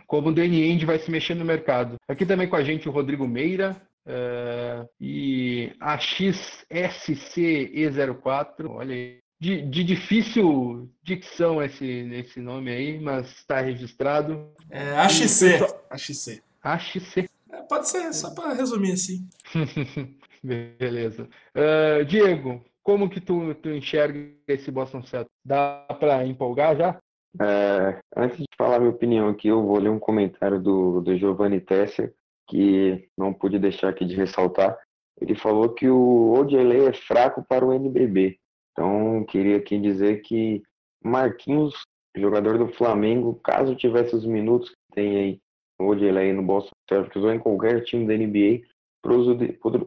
como o Danny End vai se mexer no mercado. Aqui também com a gente o Rodrigo Meira. Uh, e a XSCE04, olha aí, de, de, difícil dicção esse, esse nome aí, mas está registrado. É AXC. AXC. AXC. É, pode ser, só para resumir assim. Beleza. Uh, Diego, como que tu, tu enxerga esse Boston Celtics? Dá para empolgar já? É, antes de falar minha opinião aqui, eu vou ler um comentário do, do Giovanni Tesser, que não pude deixar aqui de ressaltar. Ele falou que o Odilei é fraco para o NBB. Então, queria aqui dizer que Marquinhos, jogador do Flamengo, caso tivesse os minutos que tem aí o Odilei no Boston Celtics ou em qualquer time da NBA,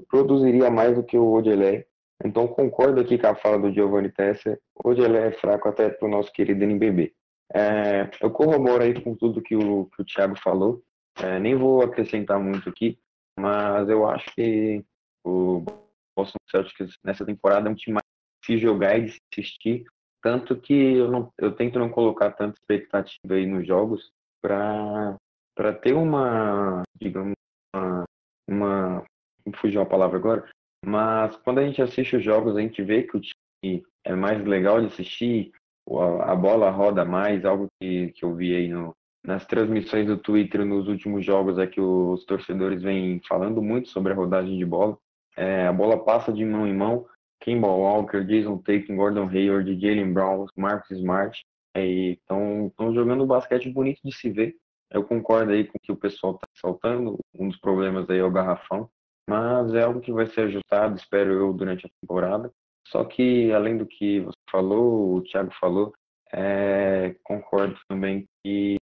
produziria mais do que o Odilei então concordo aqui com a fala do Giovanni Tesser. Ele é fraco até para o nosso querido NBB. É, eu corroboro aí com tudo que o, que o Thiago falou. É, nem vou acrescentar muito aqui, mas eu acho que o Boston Celtics nessa temporada é um time mais se jogar e de se assistir. Tanto que eu, não, eu tento não colocar tanta expectativa aí nos jogos para ter uma, digamos, uma, uma. Fugiu a palavra agora, mas quando a gente assiste os jogos, a gente vê que o time é mais legal de assistir, a bola roda mais, algo que, que eu vi aí no, nas transmissões do Twitter nos últimos jogos é que os torcedores vêm falando muito sobre a rodagem de bola. É, a bola passa de mão em mão. Kimball Walker, Jason Tatum, Gordon Hayward, Jalen Brown, Marcus Smart estão jogando um basquete bonito de se ver. Eu concordo aí com o que o pessoal está saltando. Um dos problemas aí é o garrafão mas é algo que vai ser ajustado, espero eu, durante a temporada. Só que, além do que você falou, o Thiago falou, é, concordo também que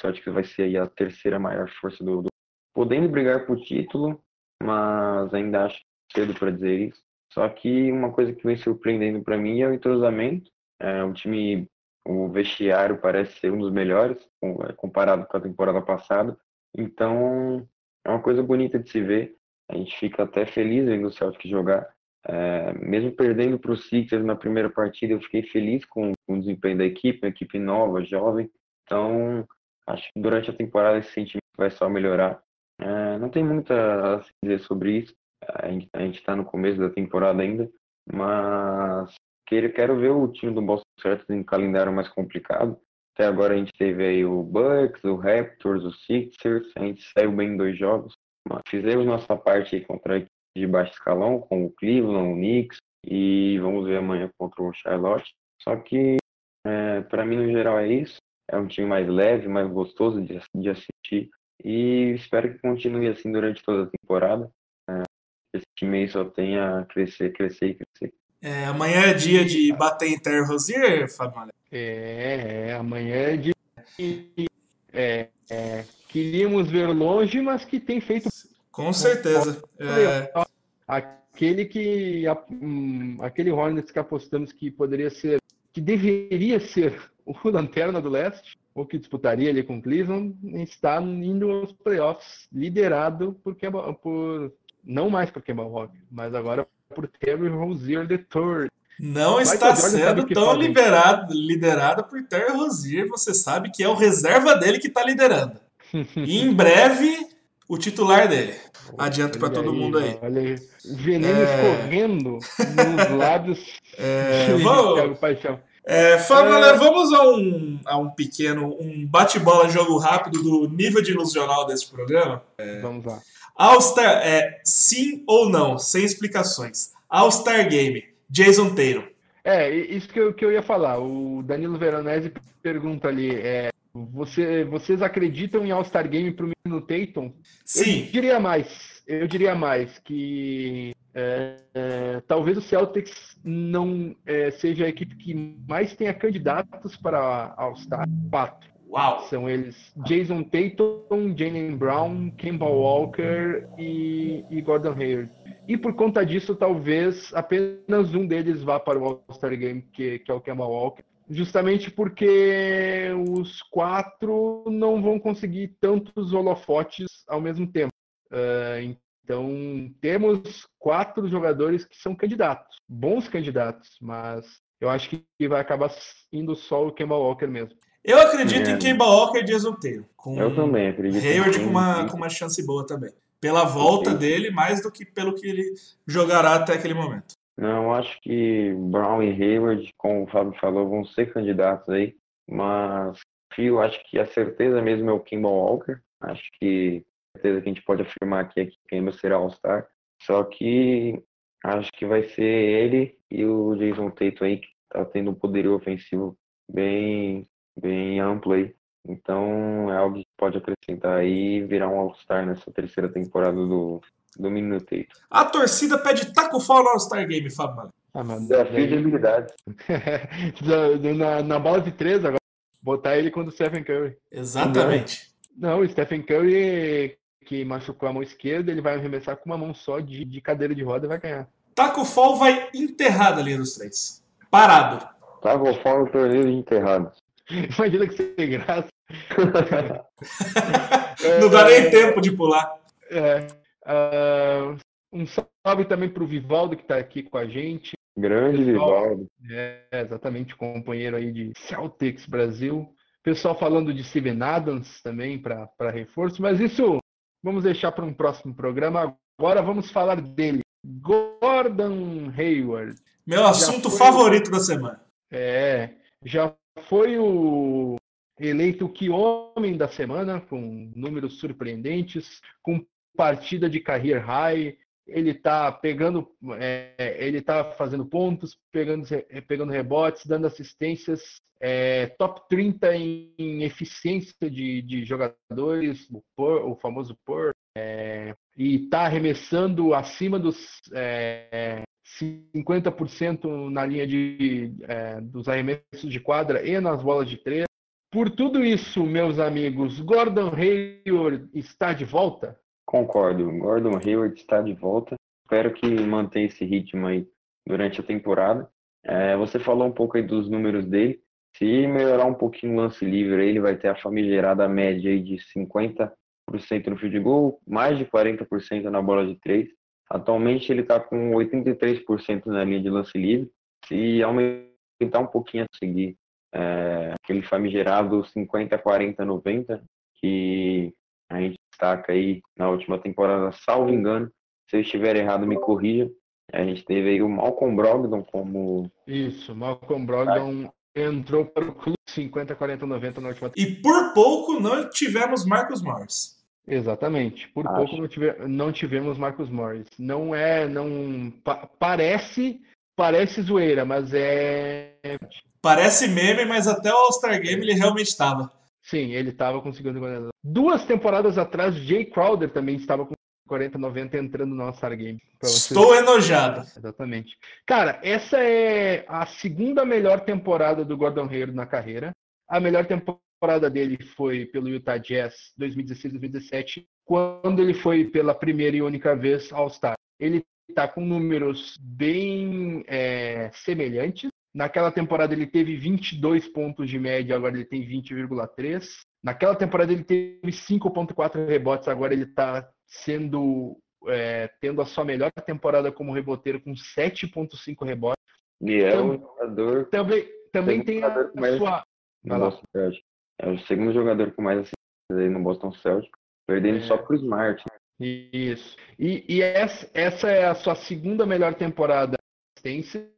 Celtics vai ser a terceira maior força do, do podendo brigar por título, mas ainda acho cedo para dizer isso. Só que uma coisa que vem surpreendendo para mim é o entrosamento. É, o time, o vestiário parece ser um dos melhores é, comparado com a temporada passada. Então é uma coisa bonita de se ver. A gente fica até feliz vendo o Celtic jogar. É, mesmo perdendo para os Sixers na primeira partida, eu fiquei feliz com, com, o desempenho da equipe, uma equipe nova, jovem. Então, acho que durante a temporada esse sentimento vai só melhorar. É, não tem muito a dizer sobre isso. A gente está no começo da temporada ainda, mas quero, quero ver o time do Boston Celtics em calendário mais complicado. Até agora a gente teve aí o Bucks, o Raptors, o Sixers, a gente saiu bem em dois jogos. Mas fizemos nossa parte aí contra a equipe de baixo escalão, com o Cleveland, o Knicks, e vamos ver amanhã contra o Charlotte. Só que, é, para mim, no geral, é isso. É um time mais leve, mais gostoso de, de assistir. E espero que continue assim durante toda a temporada. É, esse time aí só tenha a crescer, crescer e crescer. É, amanhã é dia de bater em Terra Rosier, Fábio é, é, amanhã é dia é, é, queríamos ver longe, mas que tem feito. Com certeza. É... Aquele que. Hum, aquele Hornets que apostamos que poderia ser. que deveria ser o Lanterna do Leste, ou que disputaria ali com Cleveland, está indo aos playoffs, liderado por, por não mais por Kemba Walker, mas agora por Terry Rozier III. Não Vai está sendo tão liberado, liderado por Terry Rozier, você sabe que é o reserva dele que está liderando. e em breve, o titular dele. Adianto para todo mundo aí. Olha veneno é... escorrendo nos lábios. É, vamos... Paixão. É, Fábio, é... vamos a um, a um pequeno, um bate-bola jogo rápido do nível de ilusional desse programa. É... Vamos lá. All-Star, é, sim ou não, sem explicações. All-Star Game, Jason Taylor. É, isso que eu, que eu ia falar. O Danilo Veronese pergunta ali, é, você, vocês acreditam em All-Star Game para o menino Tatum? Sim. Eu diria mais. Eu diria mais que é, é, talvez o Celtics não é, seja a equipe que mais tenha candidatos para All-Star. Quatro. Uau! São eles Jason Tatum, Jalen Brown, Kemba Walker e, e Gordon Hayward. E por conta disso, talvez apenas um deles vá para o All-Star Game, que, que é o Kemba Walker. Justamente porque os quatro não vão conseguir tantos holofotes ao mesmo tempo. Uh, então, temos quatro jogadores que são candidatos, bons candidatos, mas eu acho que vai acabar indo só o Kemba Walker mesmo. Eu acredito é. em Kemba Walker e Jason Taylor. Com eu também acredito. Hayward com uma, com uma chance boa também. Pela volta dele, mais do que pelo que ele jogará até aquele momento. Não, acho que Brown e Hayward, como o Fábio falou, vão ser candidatos aí. Mas eu acho que a certeza mesmo é o Kemba Walker. Acho que certeza que a gente pode afirmar aqui é que Kemba será All-Star. Só que acho que vai ser ele e o Jason Tatum aí, que tá tendo um poderio ofensivo bem bem amplo aí. Então é algo que pode acrescentar aí e virar um All-Star nessa terceira temporada do, do Menino Tatum. A torcida pede taco fall no All-Star Game, Fábio. Ah, Desafio de habilidade. na, na bola de três agora. Botar ele contra o Stephen Curry. Exatamente. Não, o Stephen Curry, que machucou a mão esquerda, ele vai arremessar com uma mão só de, de cadeira de roda e vai ganhar. Taco Fall vai enterrar a linha dos três. Parado. Taco Fall no torneio de enterrados. Imagina que sem graça. Não dá nem tempo de pular. É, uh, um salve também para o Vivaldo que está aqui com a gente. Grande Pessoal, Vivaldo. É, exatamente, companheiro aí de Celtics Brasil. Pessoal falando de Steven Adams também para reforço, mas isso vamos deixar para um próximo programa. Agora vamos falar dele. Gordon Hayward. Meu assunto foi... favorito da semana. É, já foi o eleito que homem da semana, com números surpreendentes, com partida de career high. Ele está pegando, é, ele tá fazendo pontos, pegando, pegando rebotes, dando assistências, é, top 30 em, em eficiência de, de, jogadores, o, por, o famoso POR, é, e está arremessando acima dos é, 50% na linha de, é, dos arremessos de quadra e nas bolas de três. Por tudo isso, meus amigos, Gordon Hayward está de volta? Concordo. Gordon Hayward está de volta. Espero que mantenha esse ritmo aí durante a temporada. É, você falou um pouco aí dos números dele. Se melhorar um pouquinho o lance livre, ele vai ter a famigerada média aí de 50% no field goal, mais de 40% na bola de três. Atualmente ele está com 83% na linha de lance livre. Se aumentar um pouquinho a seguir é, aquele famigerado 50, 40, 90, que a gente destaca aí na última temporada, salvo engano. Se eu estiver errado, me corrija. A gente teve aí o Malcolm Brogdon como. Isso, Malcolm Brogdon entrou para o clube 50, 40, 90 na última temporada. E por pouco não tivemos Marcos Morris. Exatamente. Por Acho. pouco não, tive, não tivemos Marcos Morris. Não é, não pa, parece, parece zoeira, mas é. Parece meme, mas até o All-Star Game ele realmente estava. Sim, ele estava conseguindo Duas temporadas atrás, Jay Crowder também estava com 40, 90 entrando no All-Star Game. Estou enojado. Exatamente. Cara, essa é a segunda melhor temporada do Gordon Hayward na carreira. A melhor temporada dele foi pelo Utah Jazz 2016-2017, quando ele foi pela primeira e única vez All-Star. Ele está com números bem é, semelhantes, Naquela temporada ele teve 22 pontos de média, agora ele tem 20,3. Naquela temporada ele teve 5,4 rebotes, agora ele está sendo é, tendo a sua melhor temporada como reboteiro com 7,5 rebotes. E é um jogador. Também, também tem a, a sua. É o segundo jogador com mais assistências aí no Boston Celtics, perdendo é. só para o Smart. Isso. E, e essa, essa é a sua segunda melhor temporada assistência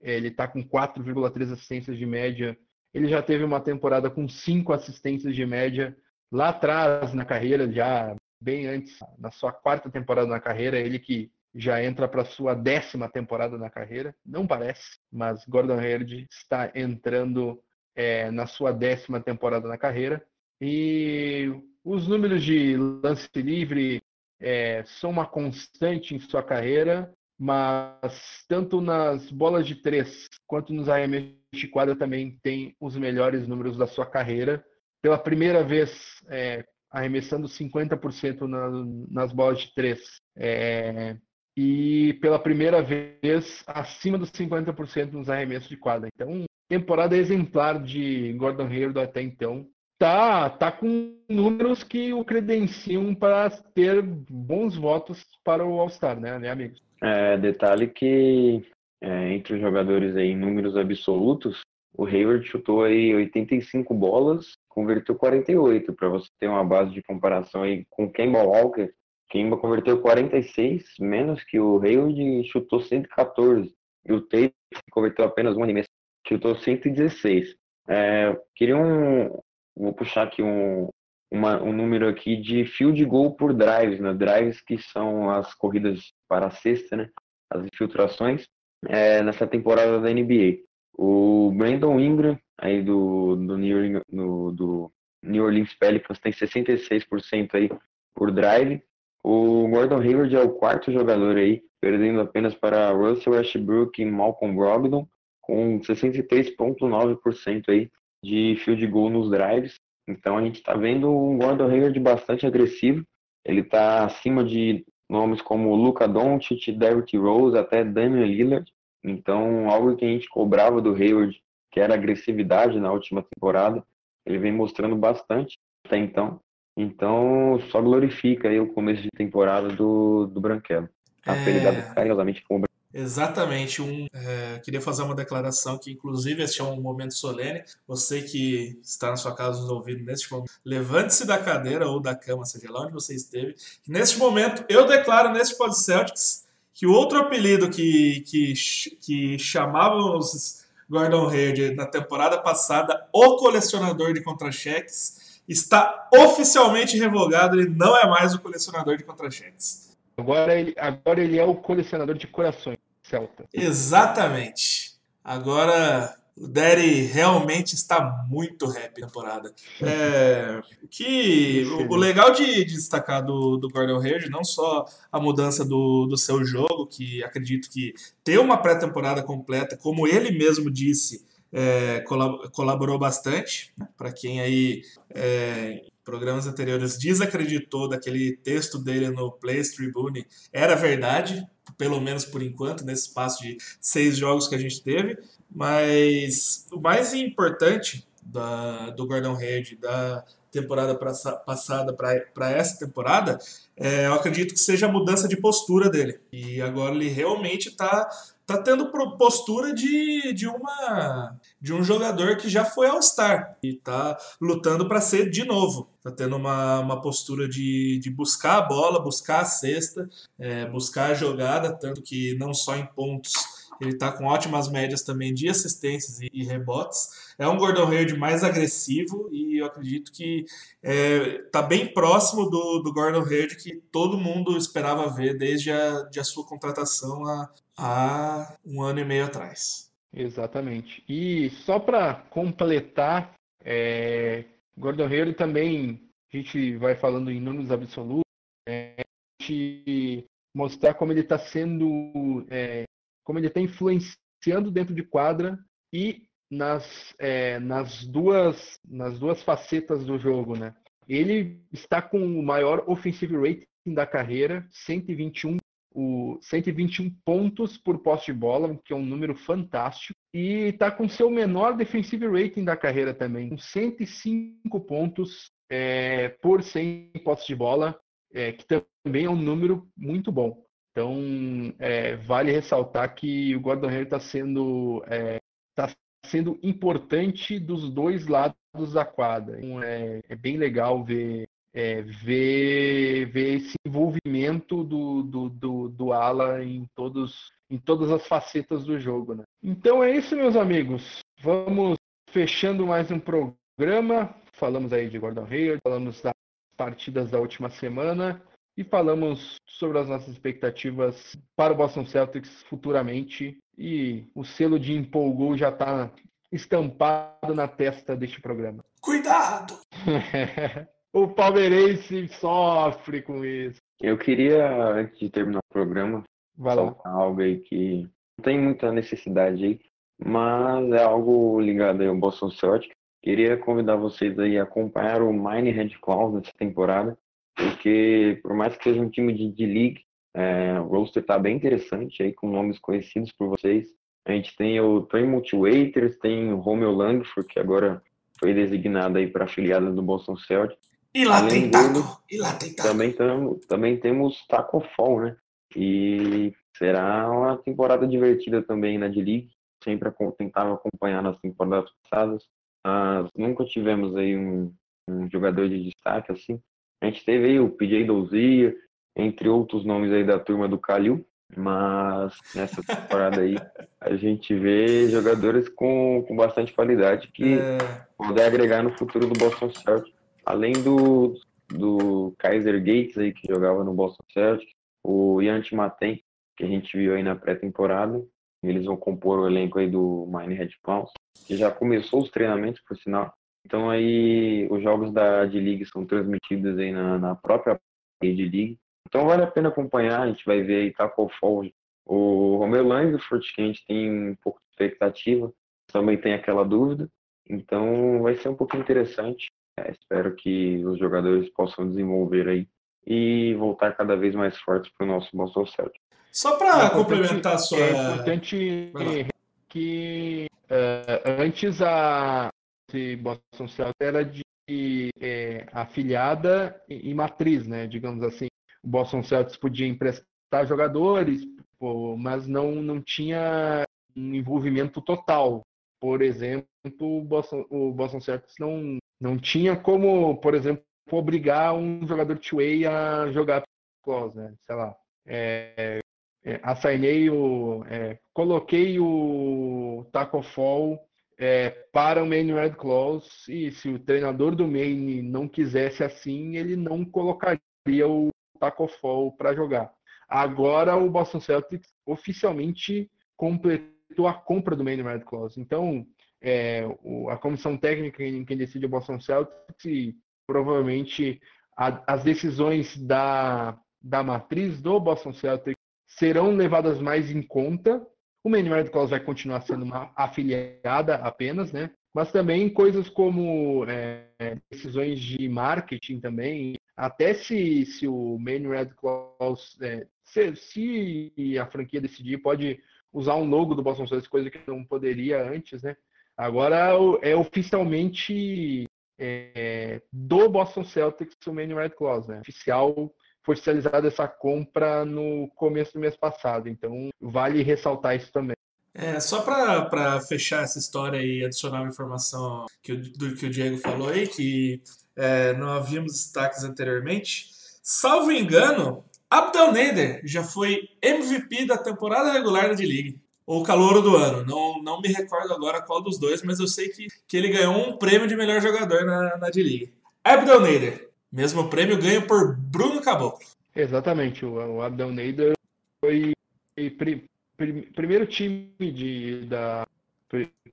ele está com 4,3 assistências de média. Ele já teve uma temporada com 5 assistências de média lá atrás na carreira, já bem antes, na sua quarta temporada na carreira. Ele que já entra para sua décima temporada na carreira. Não parece, mas Gordon Hayward está entrando é, na sua décima temporada na carreira. E os números de lance livre é, são uma constante em sua carreira mas tanto nas bolas de três quanto nos arremessos de quadra também tem os melhores números da sua carreira. Pela primeira vez é, arremessando 50% na, nas bolas de três. É, e pela primeira vez acima dos 50% nos arremessos de quadra. Então, temporada exemplar de Gordon Hayward até então. Tá, tá com números que o credenciam para ter bons votos para o All-Star, né, né, amigos? É, detalhe que é, entre os jogadores aí, em números absolutos, o Hayward chutou aí 85 bolas, converteu 48, para você ter uma base de comparação aí com Kemba Walker. Kemba converteu 46, menos que o Hayward chutou 114. E o Tate converteu apenas um arremesso, chutou 116. É, queria um, vou puxar aqui um, uma, um número aqui de field goal por drives, né? Drives que são as corridas para a cesta, né? As infiltrações é, nessa temporada da NBA. O Brandon Ingram, aí do, do, New, do New Orleans Pelicans, tem 66% aí por drive. O Gordon Hayward é o quarto jogador aí, perdendo apenas para Russell Westbrook e Malcolm Brogdon, com 63,9% aí de field goal nos drives. Então a gente está vendo um Gordon Hayward bastante agressivo. Ele está acima de nomes como Luca Doncic, Derrick Rose, até Damian Lillard. Então algo que a gente cobrava do Hayward, que era agressividade na última temporada, ele vem mostrando bastante até então. Então só glorifica aí o começo de temporada do, do Branquelo. Apelidado é... carinhosamente como Exatamente. Um, é, queria fazer uma declaração que, inclusive, este é um momento solene. Você que está na sua casa nos ouvindo neste momento, levante-se da cadeira ou da cama, seja lá onde você esteve. Neste momento, eu declaro neste Pod Celtics que o outro apelido que, que, que chamávamos Gordon Hayward na temporada passada, o colecionador de contra-cheques, está oficialmente revogado. Ele não é mais o colecionador de contra-cheques. Agora ele, agora ele é o colecionador de corações, Celta. Exatamente. Agora o Daddy realmente está muito rap na temporada. É, que o, o, legal de, de, destacar do, do Gordon Hayward, não só a mudança do, do seu jogo, que acredito que ter uma pré-temporada completa, como ele mesmo disse, é, colaborou bastante. Né? Para quem aí é, programas anteriores desacreditou daquele texto dele no Place Tribune era verdade, pelo menos por enquanto, nesse espaço de seis jogos que a gente teve. Mas o mais importante da, do Gordon Hayward da temporada passada para essa temporada, é, eu acredito que seja a mudança de postura dele. E agora ele realmente está tá tendo postura de, de, uma, de um jogador que já foi All-Star e está lutando para ser de novo. Está tendo uma, uma postura de, de buscar a bola, buscar a cesta, é, buscar a jogada, tanto que não só em pontos ele está com ótimas médias também de assistências e, rebotes. É um Gordon Hayward mais agressivo e eu acredito que está é, tá bem próximo do, do Gordon Hayward que todo mundo esperava ver desde a, de a sua contratação há, há um ano e meio atrás. Exatamente. E só para completar, é, Gordon Hayward também, a gente vai falando em números absolutos, é, a gente mostrar como ele está sendo é, como ele está influenciando dentro de quadra e nas, é, nas, duas, nas duas facetas do jogo, né? Ele está com o maior offensive rating da carreira, 121, o, 121 pontos por posse de bola, que é um número fantástico, e está com seu menor defensive rating da carreira também, com 105 pontos é, por 100 posses de bola, é, que também é um número muito bom. Então, é, vale ressaltar que o Gordon Hayward está sendo, é, tá sendo importante dos dois lados da quadra. Então, é, é bem legal ver, é, ver, ver esse envolvimento do, do, do, do Ala em, todos, em todas as facetas do jogo. Né? Então é isso, meus amigos. Vamos fechando mais um programa. Falamos aí de Gordon Hayward, falamos das partidas da última semana e falamos sobre as nossas expectativas para o Boston Celtics futuramente. E o selo de empolgou já está estampado na testa deste programa. Cuidado! o palmeirense sofre com isso. Eu queria, antes de terminar o programa, falar algo aí que não tem muita necessidade aí, mas é algo ligado aí ao Boston Celtics. Queria convidar vocês aí a acompanhar o Minehead Clowns nessa temporada porque por mais que seja um time de D-League, é, o roster está bem interessante aí, com nomes conhecidos por vocês. A gente tem o Tremont Waiters, tem o Romeo Langford, que agora foi designado aí para afiliada do Boston Celtics. E lá Além tem Taco, dele, e lá tem Taco. Também, tamo, também temos Taco Fall, né? E será uma temporada divertida também na D-League. Sempre tentava acompanhar nas temporadas passadas. Mas nunca tivemos aí um, um jogador de destaque assim. A gente teve aí o PJ Douzia, entre outros nomes aí da turma do Calil, mas nessa temporada aí a gente vê jogadores com, com bastante qualidade que é... podem agregar no futuro do Boston Celtics. Além do, do Kaiser Gates aí que jogava no Boston Celtics, o Yanti Maten, que a gente viu aí na pré-temporada. Eles vão compor o elenco aí do Minehead Clowns, que já começou os treinamentos, por sinal. Então aí os jogos da D-League são transmitidos aí na, na própria rede League. Então vale a pena acompanhar, a gente vai ver aí Taco Fall, o Romeu Langford, que a gente tem um pouco de expectativa, também tem aquela dúvida. Então vai ser um pouco interessante. É, espero que os jogadores possam desenvolver aí e voltar cada vez mais fortes para o nosso Boston Celtics. Só para é complementar a sua. É importante que uh, antes a, Boston Celtics era de é, afiliada e, e, matriz, né? Digamos assim. O Boston Celtics podia emprestar jogadores, pô, mas não, não tinha um envolvimento total. Por exemplo, o Boston, o Boston Celtics não, não tinha como, por exemplo, obrigar um jogador two-way a jogar close, né? Sei lá. É, é, assinei o. É, coloquei o Taco Fall é, para o Maine Red Claws e se o treinador do Maine não quisesse assim, ele não colocaria o Taco Fall para jogar. Agora o Boston Celtics oficialmente completou a compra do Maine Red Claws. Então, é, o, a comissão técnica quem, quem decide o Boston Celtics e provavelmente a, as decisões da, da matriz do Boston Celtics serão levadas mais em conta o Maine Red Claws vai continuar sendo uma afiliada apenas, né? mas também coisas como é, decisões de marketing também. Até se, se o Main Red é, se, se, a franquia decidir, pode usar um logo do Boston Celtics, coisa que não poderia antes, né? Agora é oficialmente é, do Boston Celtics o Main Red Claws, né? Oficial foi oficializada essa compra no começo do mês passado, então vale ressaltar isso também. É, só para fechar essa história e adicionar uma informação que do que o Diego falou aí, que é, não havíamos destaques anteriormente. Salvo engano, Abdel Nader já foi MVP da temporada regular da D-League. Ou calouro do ano. Não, não me recordo agora qual dos dois, mas eu sei que, que ele ganhou um prêmio de melhor jogador na, na D-League. Abdel Nader. Mesmo prêmio ganho por Bruno Caboclo. Exatamente. O, o Abdel Nader foi primeiro time de, da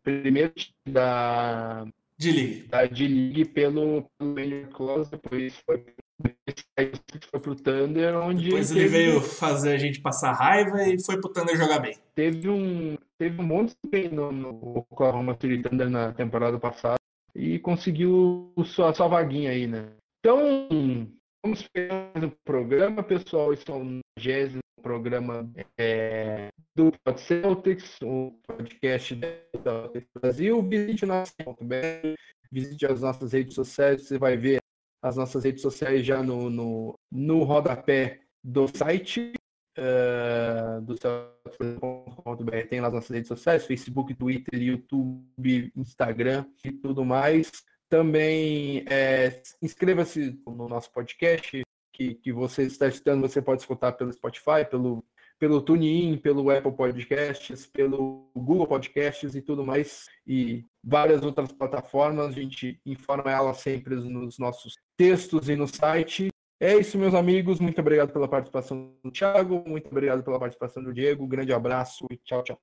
primeiro time da de league da de league pelo pelo Claus depois foi foi pro Thunder onde depois ele veio fazer a gente passar raiva e foi pro Thunder jogar bem. Teve um teve um monte de no, no Oklahoma City Thunder na temporada passada e conseguiu sua sua vaguinha aí né? Então vamos pegar o programa pessoal. Estão no programa é, do Celtics, o podcast do Brasil. Visite o nosso visite as nossas redes sociais, você vai ver as nossas redes sociais já no, no, no rodapé do site uh, do Celtics.com.br. Tem lá as nossas redes sociais, Facebook, Twitter, YouTube, Instagram e tudo mais. Também é, inscreva-se no nosso podcast, que, que você está escutando, você pode escutar pelo Spotify, pelo, pelo TuneIn, pelo Apple Podcasts, pelo Google Podcasts e tudo mais, e várias outras plataformas. A gente informa elas sempre nos nossos textos e no site. É isso, meus amigos. Muito obrigado pela participação do Thiago, muito obrigado pela participação do Diego. Grande abraço e tchau, tchau.